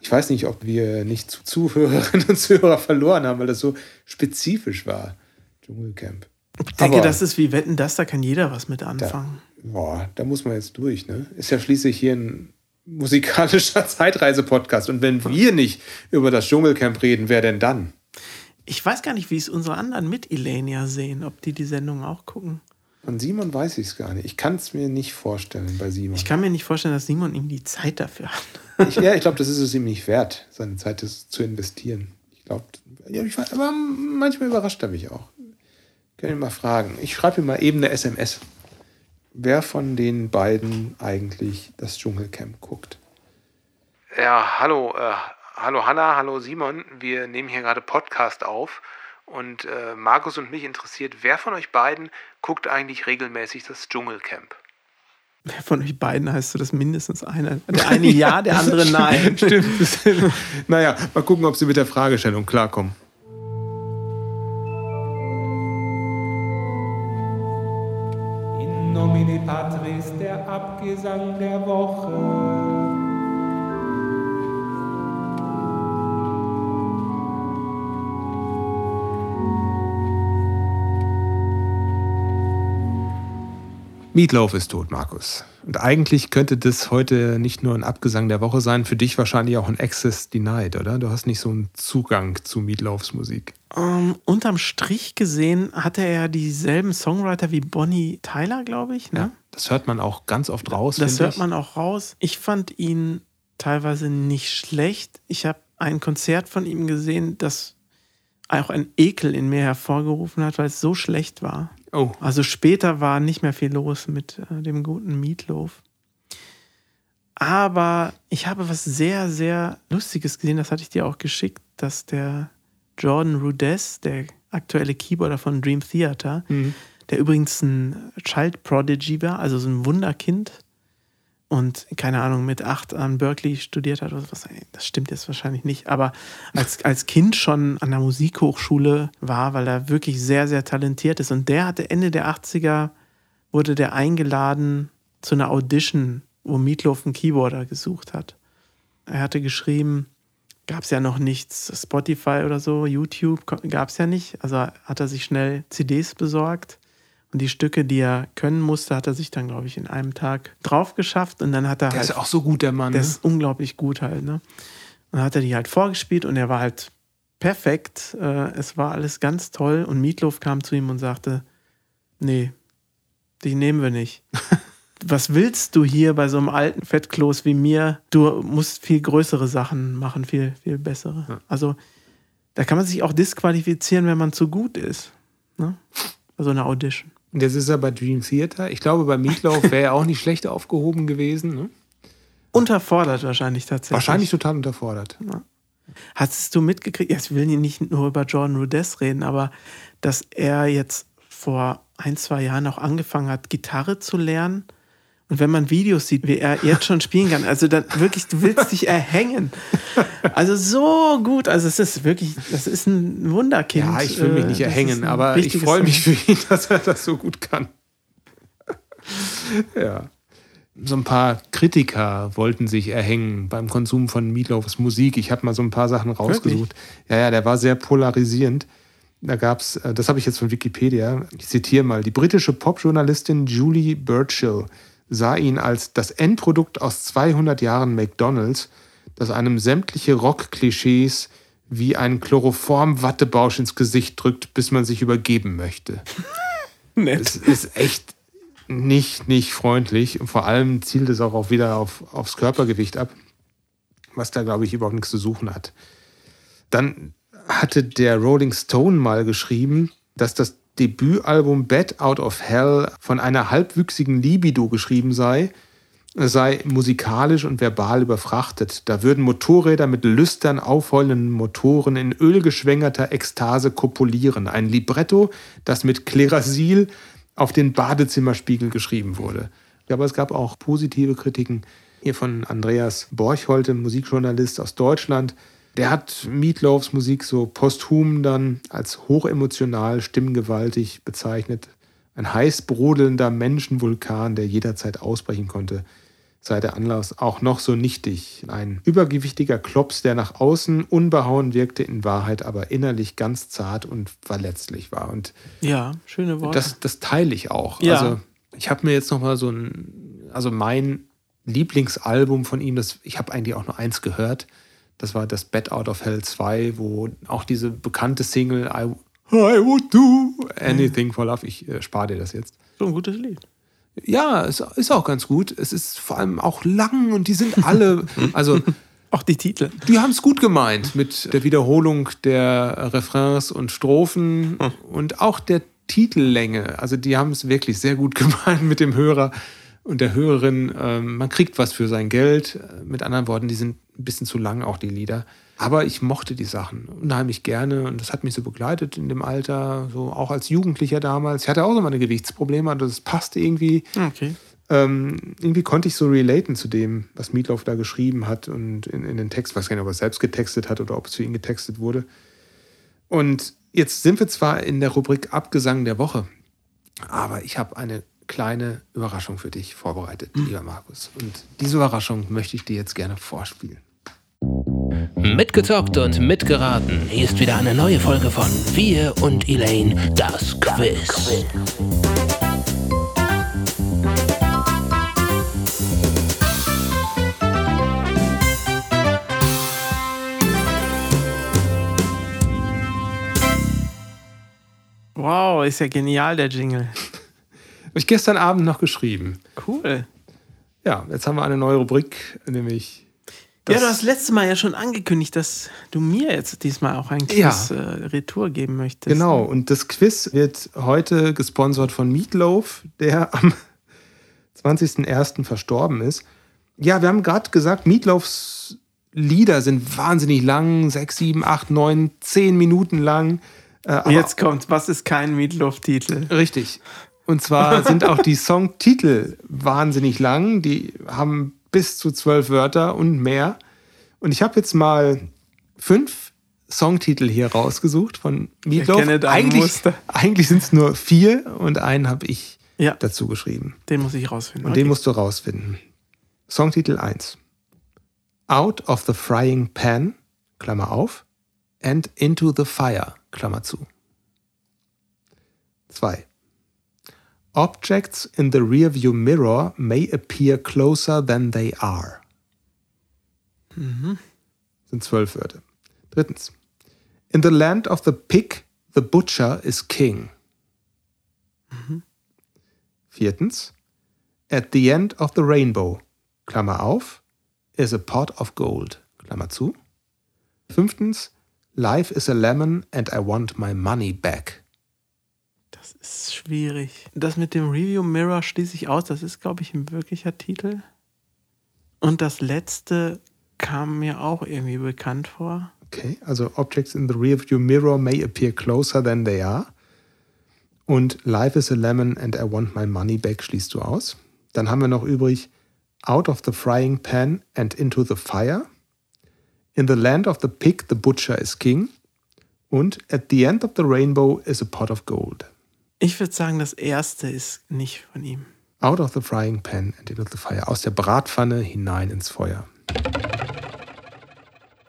Ich weiß nicht, ob wir nicht zu Zuhörerinnen und Zuhörer verloren haben, weil das so spezifisch war. Dschungelcamp. Ich denke, Aber- das ist wie Wetten, das, da kann jeder was mit Da, anfangen. boah, da muss man jetzt durch, ne? Ist ja schließlich hier ein musikalischer Zeitreise-Podcast. Und wenn wir nicht über das Dschungelcamp reden, wer denn dann? Ich weiß gar nicht, wie es unsere anderen mit Elenia sehen, ob die die Sendung auch gucken. Von Simon weiß ich es gar nicht. Ich kann es mir nicht vorstellen bei Simon. Ich kann mir nicht vorstellen, dass Simon ihm die Zeit dafür hat. Ich, ja, ich glaube, das ist es ihm nicht wert, seine Zeit zu investieren. Ich glaube, ja, aber manchmal überrascht er mich auch. Können ihn mal fragen. Ich schreibe ihm mal eben eine SMS. Wer von den beiden eigentlich das Dschungelcamp guckt? Ja, hallo, äh, hallo Hanna, hallo Simon. Wir nehmen hier gerade Podcast auf und äh, Markus und mich interessiert, wer von euch beiden guckt eigentlich regelmäßig das Dschungelcamp? Wer von euch beiden heißt du das mindestens einer? Der eine ja, der andere nein. Stimmt. naja, mal gucken, ob sie mit der Fragestellung klarkommen. In nomine Patris der Abgesang der Woche. Meatloaf ist tot, Markus. Und eigentlich könnte das heute nicht nur ein Abgesang der Woche sein, für dich wahrscheinlich auch ein Access Denied, oder? Du hast nicht so einen Zugang zu Meatloafs Musik. Ähm, unterm Strich gesehen hatte er dieselben Songwriter wie Bonnie Tyler, glaube ich. Ne? Das hört man auch ganz oft raus. Das hört ich. man auch raus. Ich fand ihn teilweise nicht schlecht. Ich habe ein Konzert von ihm gesehen, das auch ein Ekel in mir hervorgerufen hat, weil es so schlecht war. Oh, Also später war nicht mehr viel los mit äh, dem guten Meatloaf. Aber ich habe was sehr, sehr Lustiges gesehen, das hatte ich dir auch geschickt, dass der Jordan Rudess, der aktuelle Keyboarder von Dream Theater, der übrigens ein Child Prodigy war, also so ein Wunderkind und keine Ahnung, mit acht an Berkeley studiert hat oder was. Das stimmt jetzt wahrscheinlich nicht, aber als, als Kind schon an der Musikhochschule war, weil er wirklich sehr, sehr talentiert ist. Und der hatte Ende der 80er, wurde der eingeladen zu einer Audition, wo Meatloaf einen Keyboarder gesucht hat. Er hatte geschrieben, gab es ja noch nichts, Spotify oder so, YouTube gab es ja nicht. Also hat er sich schnell CDs besorgt. Und die Stücke, die er können musste, hat er sich dann, glaube ich, in einem Tag drauf geschafft. Und dann hat er der halt ist auch so gut, der Mann. der ne? ist unglaublich gut halt, ne? Und dann hat er die halt vorgespielt und er war halt perfekt. Äh, es war alles ganz toll. Und Meatloaf kam zu ihm und sagte: Nee, die nehmen wir nicht. Was willst du hier bei so einem alten Fettkloß wie mir? Du musst viel größere Sachen machen, viel, viel bessere. Also, da kann man sich auch disqualifizieren, wenn man zu gut ist. Ne? Also eine Audition. Und jetzt ist er bei Dream Theater. Ich glaube, bei Meatloaf wäre er auch nicht schlecht aufgehoben gewesen. Ne? Unterfordert wahrscheinlich tatsächlich. Wahrscheinlich total unterfordert. Hast du mitgekriegt? Ja, ich will hier nicht nur über Jordan Rudess reden, aber dass er jetzt vor ein, zwei Jahren auch angefangen hat, Gitarre zu lernen. Und wenn man Videos sieht, wie er jetzt schon spielen kann, also dann wirklich, du willst dich erhängen. Also so gut. Also es ist wirklich, das ist ein Wunderkind. Ja, ich will mich nicht Äh, das erhängen, aber ich freue mich für ihn, dass er das so gut kann. ja. So ein paar Kritiker wollten sich erhängen beim Konsum von Meatloafs Musik. Ich habe mal so ein paar Sachen rausgesucht. Ja, ja, der war sehr polarisierend. Da gab es, das habe ich jetzt von Wikipedia, ich zitiere mal, die britische Popjournalistin Julie Burchill sah ihn als das Endprodukt aus 200 Jahren McDonalds, das einem sämtliche Rock-Klischees wie ein Chloroform-Wattebausch ins Gesicht drückt, bis man sich übergeben möchte. Nett. Es ist echt nicht, nicht freundlich und vor allem zielt es auch, auch wieder auf, aufs Körpergewicht ab, was da, glaube ich, überhaupt nichts zu suchen hat. Dann hatte der Rolling Stone mal geschrieben, dass das Debütalbum Bad Out of Hell von einer halbwüchsigen Libido geschrieben sei. Sei musikalisch und verbal überfrachtet. Da würden Motorräder mit lüstern aufheulenden Motoren in ölgeschwängerter Ekstase kopulieren. Ein Libretto, das mit Klerasil auf den Badezimmerspiegel geschrieben wurde. Aber es gab auch positive Kritiken. Hier von Andreas Borchholte, Musikjournalist aus Deutschland. Der hat Meatloafs Musik so posthum dann als hochemotional, stimmgewaltig bezeichnet. Ein heiß brodelnder Menschenvulkan, der jederzeit ausbrechen konnte, sei der Anlass auch noch so nichtig. Ein übergewichtiger Klops, der nach außen unbehauen wirkte, in Wahrheit aber innerlich ganz zart und verletzlich war. Und Ja, schöne Worte. das, das teile ich auch. Ja. Also ich habe mir jetzt noch mal so ein, also mein Lieblingsalbum von ihm, das, ich habe eigentlich auch nur eins gehört. Das war das Bad Out of Hell 2, wo auch diese bekannte Single I, I would do anything for love. Ich äh, spare dir das jetzt. so ein gutes Lied. Ja, es ist auch ganz gut. Es ist vor allem auch lang und die sind alle, also Auch die Titel. die haben es gut gemeint mit der Wiederholung der Refrains und Strophen und auch der Titellänge. Also die haben es wirklich sehr gut gemeint mit dem Hörer und der Hörerin. Ähm, man kriegt was für sein Geld. Mit anderen Worten, die sind ein bisschen zu lang, auch die Lieder. Aber ich mochte die Sachen unheimlich gerne und das hat mich so begleitet in dem Alter, so auch als Jugendlicher damals. Ich hatte auch so meine Gewichtsprobleme, also das passte irgendwie Okay. ähm, irgendwie konnte ich so relaten zu dem, was Meatloaf da geschrieben hat und in, in den Text, weiß gar nicht, ob er es selbst getextet hat oder ob es für ihn getextet wurde. Und jetzt sind wir zwar in der Rubrik Abgesang der Woche, aber ich habe eine kleine Überraschung für dich vorbereitet, lieber Markus. Und diese Überraschung möchte ich dir jetzt gerne vorspielen. Mitgezockt und mitgeraten. Hier ist wieder eine neue Folge von Wir und Elaine, das Quiz. Wow, ist ja genial, der Jingle. Habe ich gestern Abend noch geschrieben. Cool. Ja, jetzt haben wir eine neue Rubrik, nämlich. ja, das- du hast letztes Mal ja schon angekündigt, dass du mir jetzt diesmal auch ein Ja. Quiz äh, Retour geben möchtest. Genau, und das Quiz wird heute gesponsert von Meatloaf, der am 20.01. verstorben ist. Ja, wir haben gerade gesagt, Meatloafs Lieder sind wahnsinnig lang, 6, 7, 8, 9, 10 Minuten lang. Äh, Jetzt kommt, was ist kein Meatloaf-Titel? Richtig. Und zwar sind auch die Songtitel wahnsinnig lang. Die haben bis zu zwölf Wörter und mehr. Und ich habe jetzt mal fünf Songtitel hier rausgesucht von Meatloaf. Eigentlich, eigentlich sind es nur vier und einen habe ich Ja, dazu geschrieben. den muss ich rausfinden. Und den musst du rausfinden. Songtitel 1. Out of the frying pan, Klammer auf, and into the fire, Klammer zu. 2. Objects in the rearview mirror may appear closer than they are. Mhm. Sind zwölf Wörter. Drittens. In the land of the pig, the butcher is king. Mhm. Viertens. At the end of the rainbow, Klammer auf, is a pot of gold, Klammer zu. Fünftens. Life is a lemon and I want my money back. Das ist schwierig. Das mit dem Review Mirror schließe ich aus. Das ist, glaube ich, ein wirklicher Titel. Und das letzte kam mir auch irgendwie bekannt vor. Okay, also Objects in the rearview mirror may appear closer than they are. Und Life is a lemon and I want my money back schließt du aus. Dann haben wir noch übrig Out of the frying pan and into the fire. In the land of the pig the butcher is king. Und at the end of the rainbow is a pot of gold. Ich würde sagen, das erste ist nicht von ihm. Out of the frying pan and into the fire. Aus der Bratpfanne hinein ins Feuer.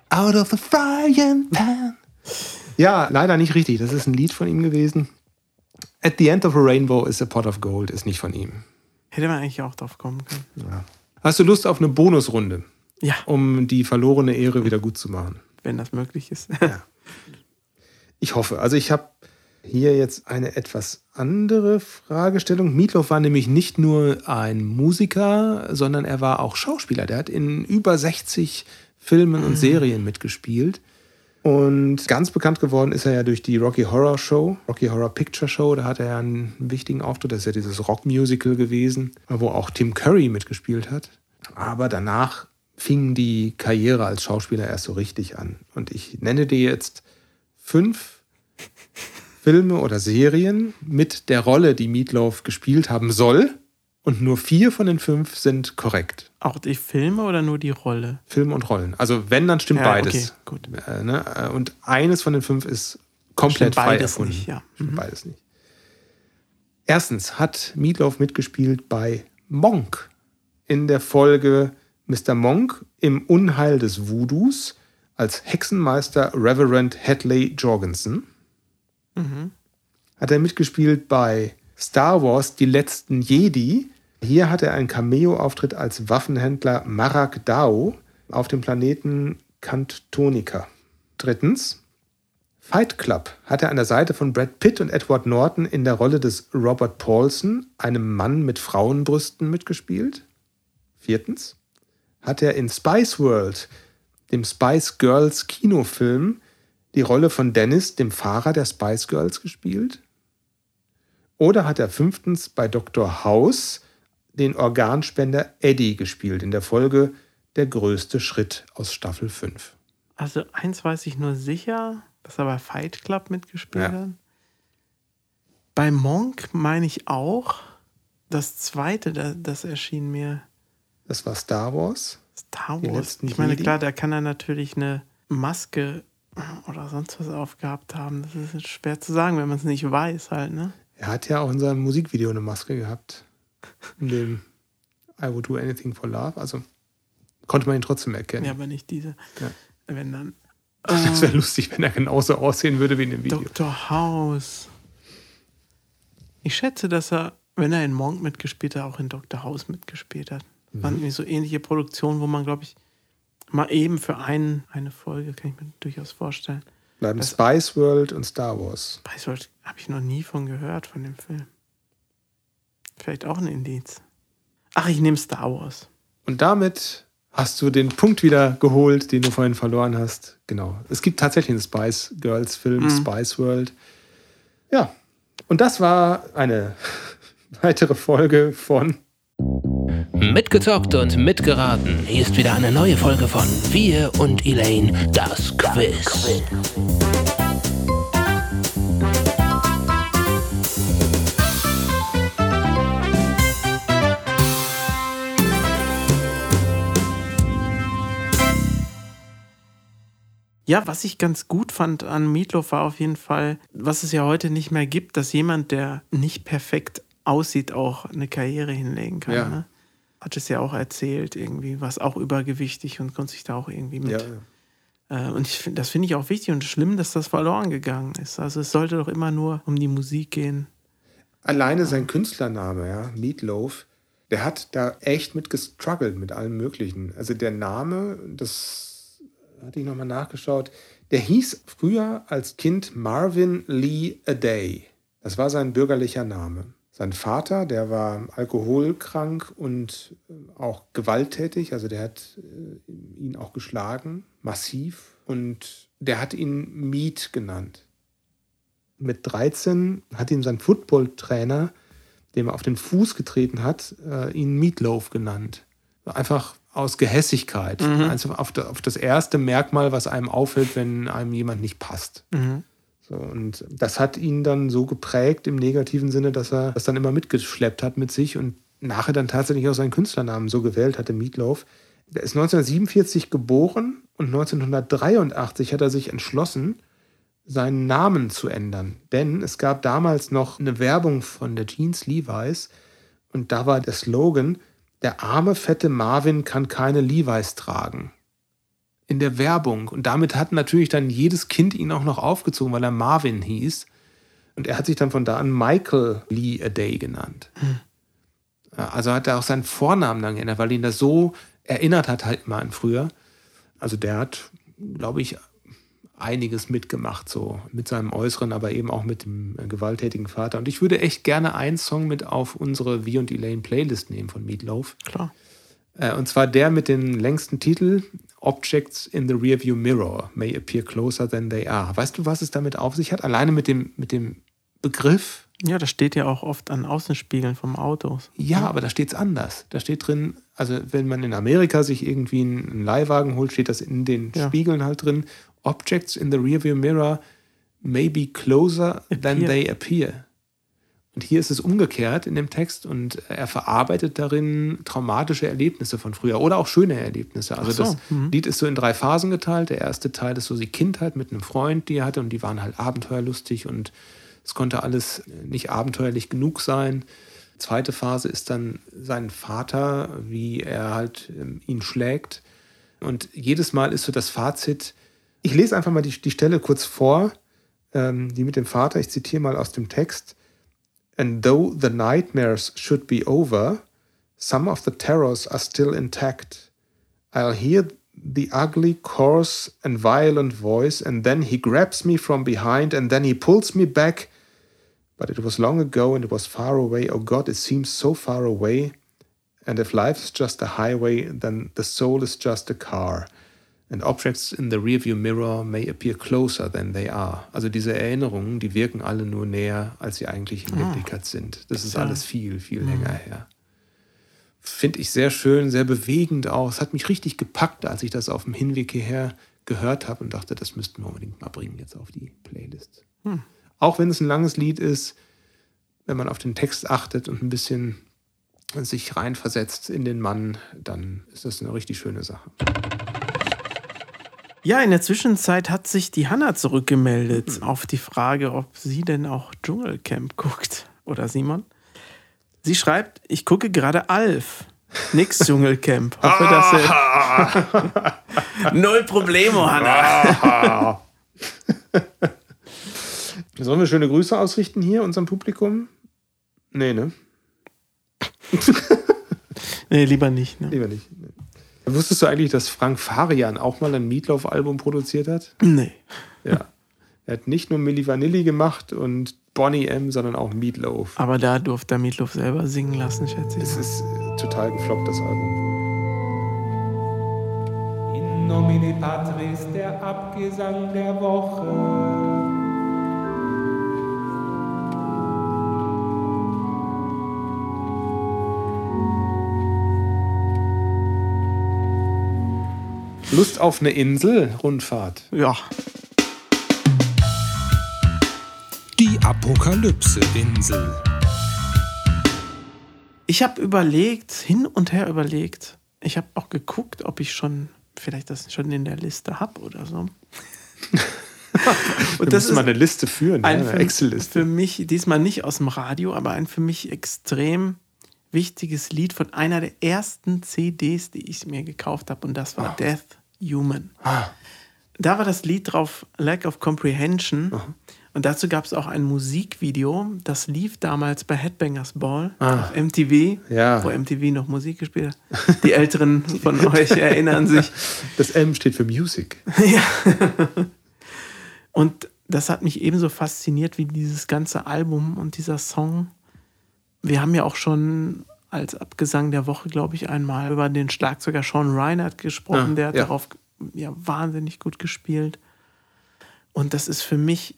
Out of the frying pan. Ja, leider nicht richtig. Das ist ein Lied von ihm gewesen. At the end of a rainbow is a pot of gold. Ist nicht von ihm. Hätte man eigentlich auch drauf kommen können. Ja. Hast du Lust auf eine Bonusrunde, Ja, um die verlorene Ehre wieder gut zu machen? wenn das möglich ist. Ja. Ich hoffe. Also ich habe hier jetzt eine etwas andere Fragestellung. Mietloff war nämlich nicht nur ein Musiker, sondern er war auch Schauspieler. Der hat in über 60 Filmen und Serien mitgespielt. Und ganz bekannt geworden ist er ja durch die Rocky Horror Show, Rocky Horror Picture Show. Da hat er ja einen wichtigen Auftritt. Das ist ja dieses Rockmusical gewesen, wo auch Tim Curry mitgespielt hat. Aber danach fing die Karriere als Schauspieler erst so richtig an. Und ich nenne dir jetzt fünf Filme oder Serien mit der Rolle, die Meatloaf gespielt haben soll. Und nur vier von den fünf sind korrekt. Auch die Filme oder nur die Rolle? Film und Rollen. Also wenn, dann stimmt Ja, beides. okay, gut. Äh, ne? Äh, Und eines von den fünf ist komplett Stimmt frei beides erfunden. nicht, ja. Stimmt beides nicht. Erstens hat Meatloaf mitgespielt bei Monk in der Folge Mr. Monk im Unheil des Voodoos als Hexenmeister Reverend Hadley Jorgensen. Hat er mitgespielt bei Star Wars Die letzten Jedi. Hier hat er einen Cameo-Auftritt als Waffenhändler Marak Dao auf dem Planeten Kantonika. Drittens, Fight Club hat er an der Seite von Brad Pitt und Edward Norton in der Rolle des Robert Paulson, einem Mann mit Frauenbrüsten, mitgespielt. Viertens, hat er in Spice World, dem Spice Girls Kinofilm, die Rolle von Dennis, dem Fahrer der Spice Girls, gespielt. Oder hat er fünftens bei Dr. House den Organspender Eddie gespielt in der Folge Der größte Schritt aus Staffel 5. Also eins weiß ich nur sicher, dass er bei Fight Club mitgespielt Ja. hat. Bei Monk meine ich auch. Das zweite, da- das erschien mir Das war Star Wars. Star Wars. Ich meine, Jedi? klar, da kann er natürlich eine Maske oder sonst was aufgehabt haben. Das ist jetzt schwer zu sagen, wenn man es nicht weiß halt, ne? Er hat ja auch in seinem Musikvideo eine Maske gehabt. In dem I Would Do Anything for Love. Also konnte man ihn trotzdem erkennen. Ja, aber nicht diese. Ja. Wenn dann Das wäre lustig, wenn er genauso aussehen würde wie in dem Video. Dr. House. Ich schätze, dass er, wenn er in Monk mitgespielt hat, auch in Dr. House mitgespielt hat. Das waren irgendwie so ähnliche Produktionen, wo man, glaube ich, mal eben für einen, eine Folge, kann ich mir durchaus vorstellen. Bleiben Das- Spice World und Star Wars. Weiß World habe ich noch nie von gehört, von dem Film. Vielleicht auch ein Indiz. Ach, ich nehme Star Wars. Und damit hast du den Punkt wieder geholt, den du vorhin verloren hast. Genau. Es gibt tatsächlich einen Spice Girls Film, Spice World. Ja. Und das war eine weitere Folge von Mitgezockt und mitgeraten. Hier ist wieder eine neue Folge von Wir und Elaine, das Quiz. Ja, was ich ganz gut fand an Meatloaf war auf jeden Fall, was es ja heute nicht mehr gibt, dass jemand, der nicht perfekt aussieht, auch eine Karriere hinlegen kann. Ja. Ne? Hat es ja auch erzählt, irgendwie, was auch übergewichtig und konnte sich da auch irgendwie mit. Äh, und ich find, das finde ich auch wichtig und schlimm, dass das verloren gegangen ist. Also es sollte doch immer nur um die Musik gehen. Alleine sein Künstlername, ja, Meatloaf, der hat da echt mit gestruggelt, mit allem Möglichen. Also der Name, das hatte ich nochmal nachgeschaut, der hieß früher als Kind Marvin Lee A Day. Das war sein bürgerlicher Name. Sein Vater, der war alkoholkrank und äh, auch gewalttätig, also der hat äh, ihn auch geschlagen, massiv. Und der hat ihn Meat genannt mit 13 hat ihm sein Footballtrainer, dem er auf den Fuß getreten hat, äh, ihn Meatloaf genannt. Einfach aus Gehässigkeit. Also auf, da- auf das erste Merkmal, was einem auffällt, wenn einem jemand nicht passt. So, und das hat ihn dann so geprägt im negativen Sinne, dass er das dann immer mitgeschleppt hat mit sich und nachher dann tatsächlich auch seinen Künstlernamen so gewählt hatte, Meatloaf. Der ist 1947 geboren und 1983 hat er sich entschlossen, seinen Namen zu ändern. Denn es gab damals noch eine Werbung von der Jeans Levi's und da war der Slogan, der arme, fette Marvin kann keine Levi's tragen. In der Werbung. Und damit hat natürlich dann jedes Kind ihn auch noch aufgezogen, weil er Marvin hieß. Und er hat sich dann von da an Michael Lee a Day genannt. Ja, Also hat er auch seinen Vornamen dann geändert, weil ihn das so erinnert hat halt mal an früher. Also der hat, glaube ich, einiges mitgemacht, so mit seinem Äußeren, aber eben auch mit dem äh, gewalttätigen Vater. Und ich würde echt gerne einen Song mit auf unsere Wir und Elaine Playlist nehmen von Meatloaf. Klar. Äh, und zwar der mit dem längsten Titel Objects in the Rearview Mirror may appear closer than they are. Weißt du, was es damit auf sich hat? Alleine mit dem, mit dem Begriff. Ja, das steht ja auch oft an Außenspiegeln vom Autos. Ja, aber da steht es anders. Da steht drin, also wenn man in Amerika sich irgendwie einen Leihwagen holt, steht das in den Ja. Spiegeln halt drin. Objects in the rearview mirror may be closer than Appear. they appear. Und hier ist es umgekehrt in dem Text und er verarbeitet darin traumatische Erlebnisse von früher oder auch schöne Erlebnisse. Also so, das mhm. Lied ist so in drei Phasen geteilt. Der erste Teil ist so die Kindheit mit einem Freund, die er hatte und die waren halt abenteuerlustig und es konnte alles nicht abenteuerlich genug sein. Zweite Phase ist dann sein Vater, wie er halt ähm, ihn schlägt. Und jedes Mal ist so das Fazit. Ich lese einfach mal die, die Stelle kurz vor, ähm, die mit dem Vater. Ich zitiere mal aus dem Text. And though the nightmares should be over, some of the terrors are still intact. I'll hear the ugly, coarse, and violent voice, and then he grabs me from behind, and then he pulls me back. But it was long ago, and it was far away. Oh God, it seems so far away. And if life is just a highway, then the soul is just a car. And objects in the rearview mirror may appear closer than they are. Also diese Erinnerungen, die wirken alle nur näher, als sie eigentlich in Wirklichkeit sind. Das ist Ja. alles viel, viel länger her. Finde ich sehr schön, sehr bewegend auch. Es hat mich richtig gepackt, als ich das auf dem Hinweg hierher gehört habe und dachte, das müssten wir unbedingt mal bringen jetzt auf die Playlist. Auch wenn es ein langes Lied ist, wenn man auf den Text achtet und ein bisschen sich reinversetzt in den Mann, dann ist das eine richtig schöne Sache. Ja, in der Zwischenzeit hat sich die Hanna zurückgemeldet auf die Frage, ob sie denn auch Dschungelcamp guckt. Oder Simon? Sie schreibt, ich gucke gerade Alf. Nix Dschungelcamp. Hoffe, dass er. Null Problemo, Hanna. Sollen wir schöne Grüße ausrichten hier unserem Publikum? Nee, ne? Nee, lieber nicht. Ne? Lieber nicht. Nee. Wusstest du eigentlich, dass Frank Farian auch mal ein Meatloaf-Album produziert hat? Nee. Ja. er hat nicht nur Milli Vanilli gemacht und Bonnie M., sondern auch Meatloaf. Aber da durfte der Meatloaf selber singen lassen, schätze ich. Es ist äh, total gefloppt, das Album. In nomine Patris der Abgesang der Woche. Lust auf eine Insel, Rundfahrt. Ja. Die Apokalypse-Insel. Ich habe überlegt, hin und her überlegt. Ich habe auch geguckt, ob ich schon vielleicht das schon in der Liste habe oder so. Wir und das müssen mal ist eine Liste führen, ein eine Excel-Liste. für mich, diesmal nicht aus dem Radio, aber ein für mich extrem wichtiges Lied von einer der ersten CDs, die ich mir gekauft habe. Und das war Death Human. Da war das Lied drauf, Lack of Comprehension. Und dazu gab es auch ein Musikvideo, das lief damals bei Headbangers Ball auf MTV, Ja. wo MTV noch Musik gespielt hat. Die Älteren von euch erinnern sich. Das M steht für Music. Und das hat mich ebenso fasziniert wie dieses ganze Album und dieser Song. Wir haben ja auch schon als Abgesang der Woche, glaube ich, einmal über den Schlagzeuger Sean Reinhardt gesprochen. Ah, der hat ja. darauf ja, wahnsinnig gut gespielt. Und das ist für mich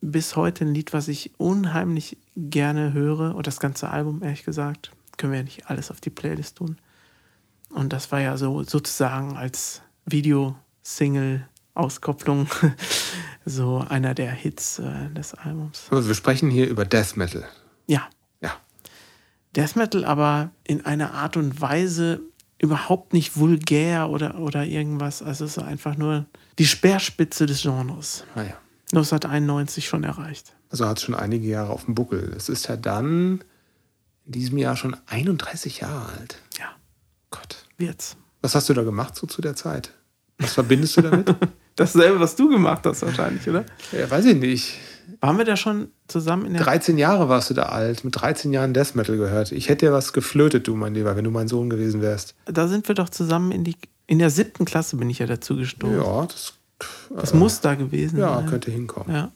bis heute ein Lied, was ich unheimlich gerne höre. Und das ganze Album, ehrlich gesagt, können wir ja nicht alles auf die Playlist tun. Und das war ja so sozusagen als Video-Single-Auskopplung so einer der Hits äh, des Albums. Aber wir sprechen hier über Death Metal. Ja, Ja. Death Metal aber in einer Art und Weise überhaupt nicht vulgär oder, oder irgendwas. Also es ist einfach nur die Speerspitze des Genres. Ah, ja. 1991 schon erreicht. Also hat schon einige Jahre auf dem Buckel. Es ist ja dann in diesem Jahr schon 31 Jahre alt. Ja, Gott. wird's. Was hast du da gemacht so zu der Zeit? Was verbindest du damit? Dasselbe, was du gemacht hast wahrscheinlich, oder? ja, weiß ich nicht. Waren wir da schon zusammen in der... 13 Jahre warst du da alt, mit 13 Jahren Death Metal gehört. Ich hätte dir was geflötet, du mein Lieber, wenn du mein Sohn gewesen wärst. Da sind wir doch zusammen in die... In der siebten Klasse bin ich ja dazu gestoßen. Ja, das, Das muss da gewesen ja, sein. könnte hinkommen. Ja.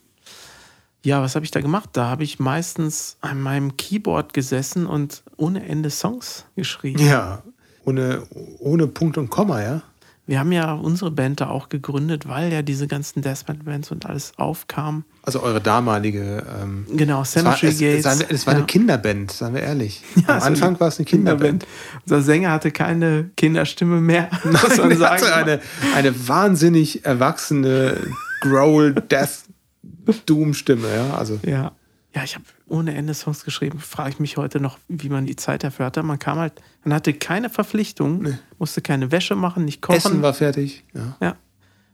Ja, was habe ich da gemacht? Da habe ich meistens an meinem Keyboard gesessen und ohne Ende Songs geschrieben. Ja, ohne, ohne Punkt und Komma, ja? Wir haben ja unsere Band da auch gegründet, weil ja diese ganzen Death Metal Bands und alles aufkam. Also eure damalige. Ähm, Genau, es war, Cemetery es, Gates. es war, es war ja. eine Kinderband, seien wir ehrlich. Ja, Am Anfang war es eine Kinderband. Unser Sänger hatte keine Kinderstimme mehr, muss man sagen. hatte eine, eine wahnsinnig erwachsene Growl Death Doom Stimme, ja. Also Ja. Ja, ich habe ohne Ende Songs geschrieben. Frage ich mich heute noch, wie man die Zeit dafür hatte. Man kam halt, man hatte keine Verpflichtung, musste keine Wäsche machen, nicht kochen. Essen war fertig. Ja. ja.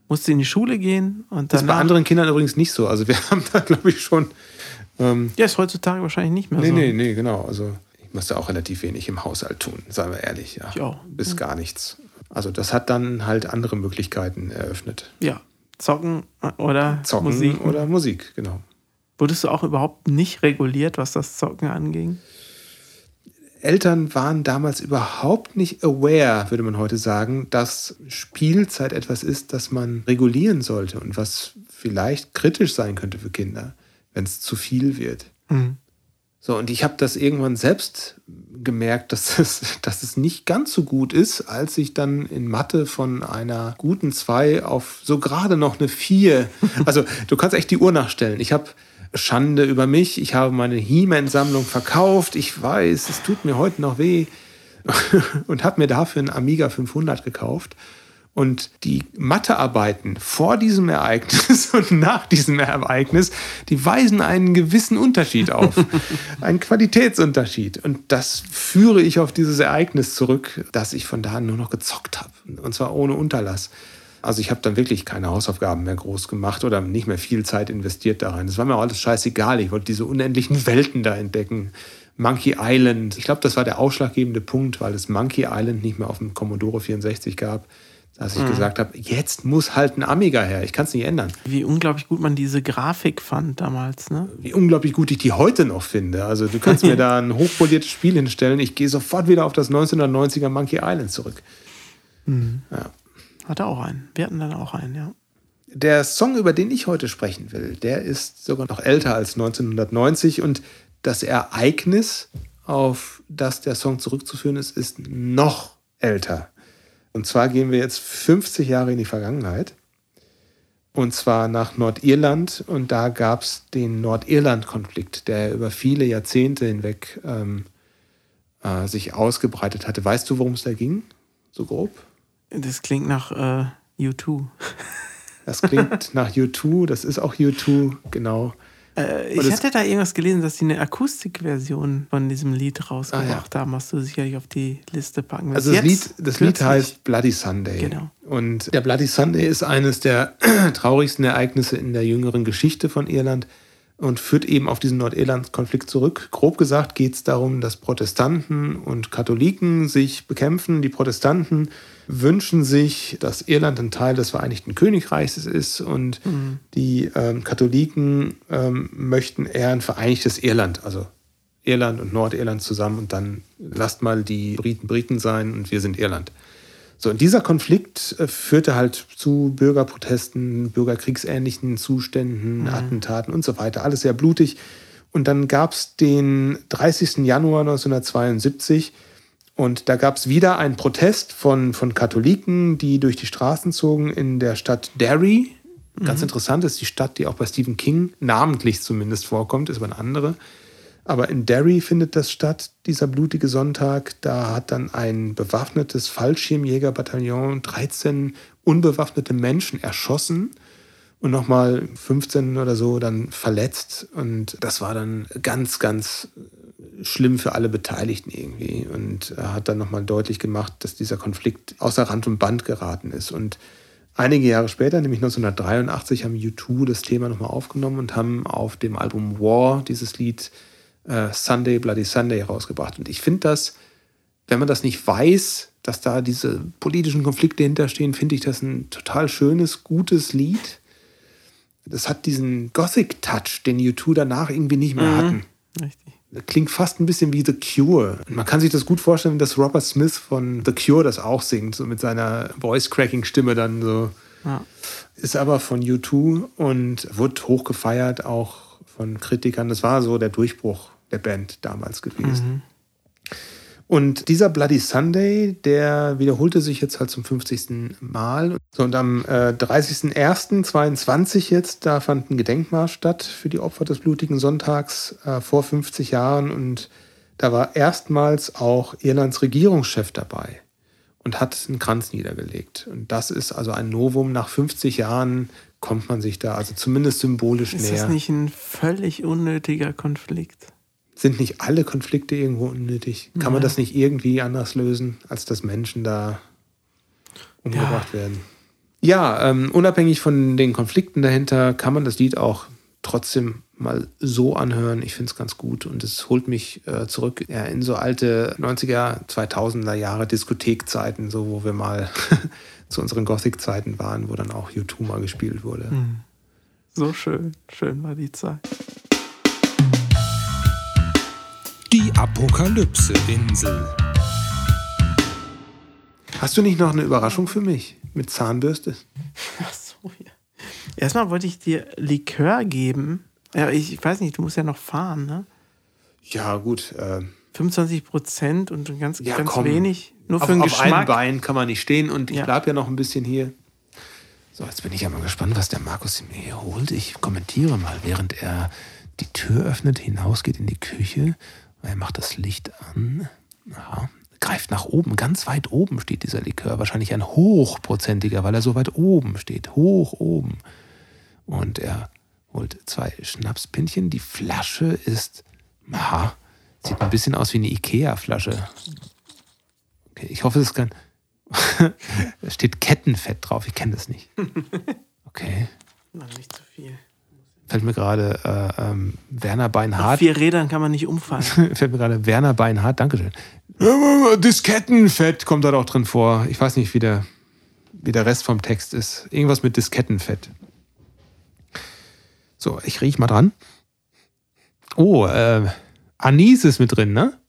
Musste in die Schule gehen und Das ist bei anderen Kindern übrigens nicht so. Also wir haben da, glaube ich, schon. Ähm, ja, ist heutzutage wahrscheinlich nicht mehr nee, so. nee, nee, genau. Also ich musste auch relativ wenig im Haushalt tun, seien wir ehrlich. Ja. Ich auch. Bis gar nichts. Also das hat dann halt andere Möglichkeiten eröffnet. Ja. Zocken oder Zocken Musik. oder Musik, genau. Wurdest du auch überhaupt nicht reguliert, was das Zocken anging? Eltern waren damals überhaupt nicht aware, würde man heute sagen, dass Spielzeit etwas ist, das man regulieren sollte und was vielleicht kritisch sein könnte für Kinder, wenn es zu viel wird. Mhm. So, und ich habe das irgendwann selbst gemerkt, dass es, dass es nicht ganz so gut ist, als ich dann in Mathe von einer guten 2 auf so gerade noch eine 4. Also, du kannst echt die Uhr nachstellen. Ich habe Schande über mich. Ich habe meine He-Man-Sammlung verkauft. Ich weiß, es tut mir heute noch weh. Und habe mir dafür einen Amiga 500 gekauft. Und die Mathearbeiten vor diesem Ereignis und nach diesem Ereignis, die weisen einen gewissen Unterschied auf. einen Qualitätsunterschied. Und das führe ich auf dieses Ereignis zurück, dass ich von da an nur noch gezockt habe. Und zwar ohne Unterlass. Also ich habe dann wirklich keine Hausaufgaben mehr groß gemacht oder nicht mehr viel Zeit investiert da rein. Das war mir auch alles scheißegal. Ich wollte diese unendlichen Welten da entdecken. Monkey Island. Ich glaube, das war der ausschlaggebende Punkt, weil es Monkey Island nicht mehr auf dem Commodore 64 gab, dass ich gesagt habe, jetzt muss halt ein Amiga her. Ich kann es nicht ändern. Wie unglaublich gut man diese Grafik fand damals, ne? Wie unglaublich gut ich die heute noch finde. Also du kannst mir da ein hochpoliertes Spiel hinstellen. Ich gehe sofort wieder auf das 1990er Monkey Island zurück. Ja. Hatte auch einen. Wir hatten dann auch einen, ja. Der Song, über den ich heute sprechen will, der ist sogar noch älter als 1990 und das Ereignis, auf das der Song zurückzuführen ist, ist noch älter. Und zwar gehen wir jetzt 50 Jahre in die Vergangenheit. Und zwar nach Nordirland. Und da gab es den Nordirland-Konflikt, der über viele Jahrzehnte hinweg ähm, äh, sich ausgebreitet hatte. Weißt du, worum es da ging? So grob? Das klingt nach äh, U2. Das klingt nach U2, das ist auch U2, genau. Äh, ich hatte da irgendwas gelesen, dass sie eine Akustikversion von diesem Lied rausgebracht haben. Hast du sicherlich auf die Liste packen. Also das Lied, das Lied heißt Bloody Sunday. Genau. Und der Bloody Sunday ist eines der traurigsten Ereignisse in der jüngeren Geschichte von Irland und führt eben auf diesen Nordirland-Konflikt zurück. Grob gesagt geht es darum, dass Protestanten und Katholiken sich bekämpfen. Die Protestanten wünschen sich, dass Irland ein Teil des Vereinigten Königreichs ist und die ähm, Katholiken ähm, möchten eher ein vereinigtes Irland, also Irland und Nordirland zusammen und dann lasst mal die Briten Briten sein und wir sind Irland. So, und dieser Konflikt äh, führte halt zu Bürgerprotesten, bürgerkriegsähnlichen Zuständen, Attentaten und so weiter. Alles sehr blutig. Und dann gab es den 30. Januar 1972 und da gab es wieder einen Protest von, von Katholiken, die durch die Straßen zogen in der Stadt Derry. Ganz interessant ist die Stadt, die auch bei Stephen King namentlich zumindest vorkommt, ist aber eine andere. Aber in Derry findet das statt, dieser blutige Sonntag. Da hat dann ein bewaffnetes Fallschirmjägerbataillon 13 unbewaffnete Menschen erschossen und nochmal 15 oder so dann verletzt. Und das war dann ganz, ganz schlimm für alle Beteiligten irgendwie und hat dann nochmal deutlich gemacht, dass dieser Konflikt außer Rand und Band geraten ist. Und einige Jahre später, nämlich 1983, haben U2 das Thema nochmal aufgenommen und haben auf dem Album War dieses Lied äh, Sunday, Bloody Sunday rausgebracht. Und ich finde das, wenn man das nicht weiß, dass da diese politischen Konflikte hinterstehen, finde ich das ein total schönes, gutes Lied. Das hat diesen Gothic-Touch, den U2 danach irgendwie nicht mehr hatten. Richtig. Klingt fast ein bisschen wie The Cure. Und man kann sich das gut vorstellen, dass Robert Smith von The Cure das auch singt, so mit seiner Voice-Cracking-Stimme dann so. Ja. Ist aber von U2 und wird hoch gefeiert, auch von Kritikern. Das war so der Durchbruch der Band damals gewesen. Und dieser Bloody Sunday, der wiederholte sich jetzt halt zum 50. Mal. So, und am äh, 30.01.22 jetzt, da fand ein Gedenkmarsch statt für die Opfer des blutigen Sonntags äh, vor 50 Jahren. Und da war erstmals auch Irlands Regierungschef dabei und hat einen Kranz niedergelegt. Und das ist also ein Novum. Nach 50 Jahren kommt man sich da also zumindest symbolisch Ist näher. das nicht ein völlig unnötiger Konflikt? Sind nicht alle Konflikte irgendwo unnötig? Kann man das nicht irgendwie anders lösen, als dass Menschen da umgebracht werden? Ja, ähm, unabhängig von den Konflikten dahinter kann man das Lied auch trotzdem mal so anhören. Ich finde es ganz gut und es holt mich äh, zurück ja, in so alte 90er, 2000er Jahre Diskothekzeiten, so wo wir mal zu unseren Gothic-Zeiten waren, wo dann auch U2 mal gespielt wurde. So schön. Schön war die Zeit. Die Apokalypse-Insel. Hast du nicht noch eine Überraschung für mich mit Zahnbürste? Ach so, ja. Erstmal wollte ich dir Likör geben. Ja, ich, ich weiß nicht, du musst ja noch fahren, ne? Ja, gut. Äh, 25 Prozent und ganz, Ja, ganz komm. wenig. Nur für auf, den auf einem Geschmack. Bein kann man nicht stehen und ich Ja. bleib ja noch ein bisschen hier. So, jetzt bin ich ja mal gespannt, was der Markus mir hier holt. Ich kommentiere mal, während er die Tür öffnet, hinausgeht in die Küche. Er macht das Licht an. Aha. Greift nach oben, ganz weit oben steht dieser Likör. Wahrscheinlich ein hochprozentiger, weil er so weit oben steht. Hoch oben. Und er holt zwei Schnapspinchen. Die Flasche ist, aha, sieht ein bisschen aus wie eine Ikea-Flasche. Okay, ich hoffe, es kann. da steht Kettenfett drauf. Ich kenne das nicht. Okay. Na, nicht zu viel. Fällt mir gerade äh, ähm, Werner Auf Beinhardt. vier Rädern kann man nicht umfallen. Fällt mir gerade Werner Beinhardt. Dankeschön. Diskettenfett kommt da auch drin vor. Ich weiß nicht, wie der, wie der Rest vom Text ist. Irgendwas mit Diskettenfett. So, ich riech mal dran. Oh, äh, Anis ist mit drin, ne?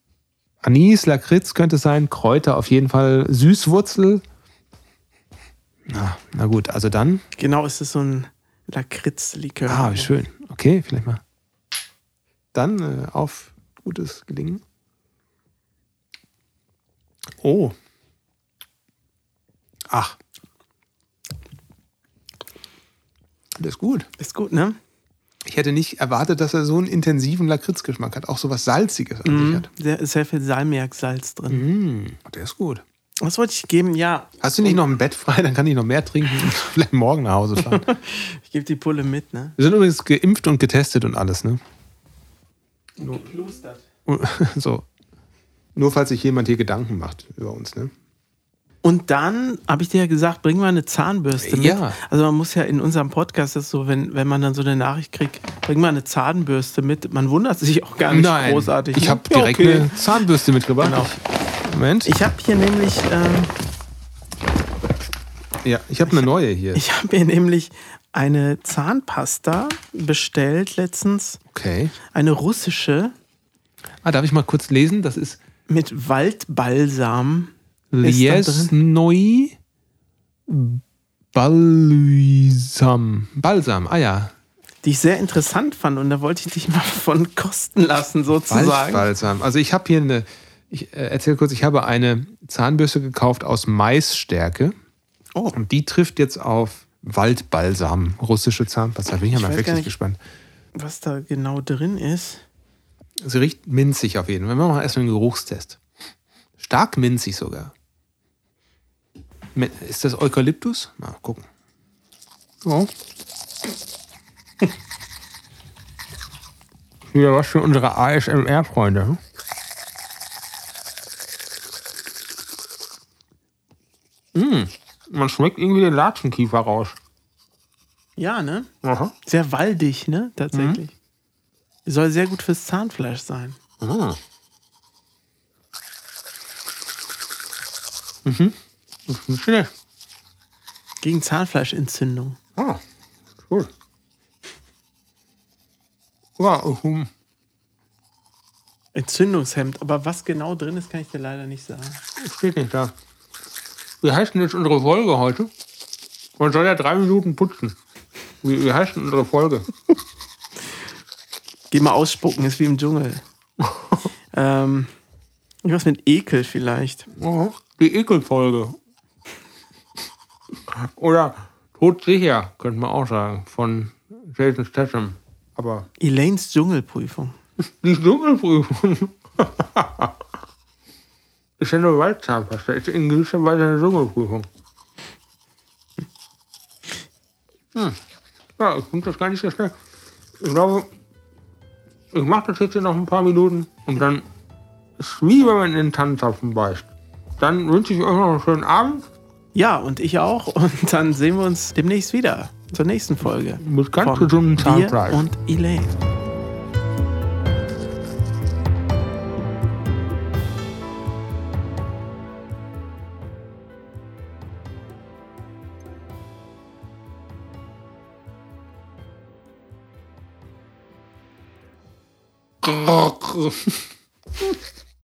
Anis, Lakritz könnte es sein, Kräuter auf jeden Fall, Süßwurzel. Na, na gut, also dann. genau, es ist so ein Lakritz-Likör. Ah, schön. Okay, vielleicht mal. Dann äh, auf gutes Gelingen. Oh. Ach. Das ist gut. Ist gut, ne? Ich hätte nicht erwartet, dass er so einen intensiven Lakritzgeschmack hat. Auch so was Salziges an sich Mhm. hat. Sehr, sehr viel Salmiaksalz drin. Mm, der ist gut. Was wollte ich geben? Ja, Hast du nicht noch ein Bett frei? Dann kann ich noch mehr trinken und vielleicht morgen nach Hause fahren. ich gebe die Pulle mit, ne? Wir sind übrigens geimpft und getestet und alles, ne? Geplustert. So. Nur falls sich jemand hier Gedanken macht über uns, ne? Und dann habe ich dir ja gesagt, bring mal eine Zahnbürste mit. Ja. Also man muss ja in unserem Podcast das so, wenn, wenn man dann so eine Nachricht kriegt, bring mal eine Zahnbürste mit. Man wundert sich auch gar nicht großartig. Ich habe direkt okay. eine Zahnbürste mitgebracht. Genau. Moment. Ich habe hier nämlich, ähm, ja, ich habe eine neue hier. ich habe hier nämlich eine Zahnpasta bestellt letztens, Okay. eine russische Ah, darf ich mal kurz lesen? Das ist mit Waldbalsam. Da Liesnoi Balsam. Balsam, ah ja. die ich sehr interessant fand und da wollte ich dich mal von kosten lassen, sozusagen. Waldbalsam. Also ich habe hier eine, ich äh, erzähle kurz, ich habe eine Zahnbürste gekauft aus Maisstärke Oh, und die trifft jetzt auf Waldbalsam, russische Zahnpasta. Bin ich ja mal wirklich nicht. gespannt. was da genau drin ist. Sie riecht minzig auf jeden Fall. Wir machen erstmal einen Geruchstest. Stark minzig sogar. Ist das Eukalyptus? Mal gucken. Ja. Wieder was für unsere ASMR-Freunde. hm? Mm, man schmeckt irgendwie den Latschenkiefer raus. Ja, ne? Aha. Sehr waldig, ne? Tatsächlich. Soll sehr gut fürs Zahnfleisch sein. Ah. Mhm. Schlecht. Gegen Zahnfleischentzündung. Ah, cool. Ja, um, Entzündungshemd. Aber was genau drin ist, kann ich dir leider nicht sagen. steht nicht da. Wie heißt denn jetzt unsere Folge heute? Man soll ja drei Minuten putzen. Wie, wie heißt denn unsere Folge? Geh mal ausspucken, ist wie im Dschungel. ähm, irgendwas mit Ekel vielleicht. Aha. Die Ekelfolge. Oder Todsicher, könnte man auch sagen, von Jason Statham. Aber Elaines Dschungelprüfung. die Dschungelprüfung. ist ja nur Waldzahnpasta. Ist in gewisser Weise eine Dschungelprüfung. Hm. Ja, ich finde das gar nicht so schnell. Ich glaube, ich mache das jetzt noch ein paar Minuten und dann ist wie wenn man in den Tannenzapfen beißt. Dann wünsche ich euch noch einen schönen Abend Ja, und ich auch. Und dann sehen wir uns demnächst wieder. Zur nächsten Folge. mit ganz Von gesundem Zahnfleisch. und Elaine. Grrrr.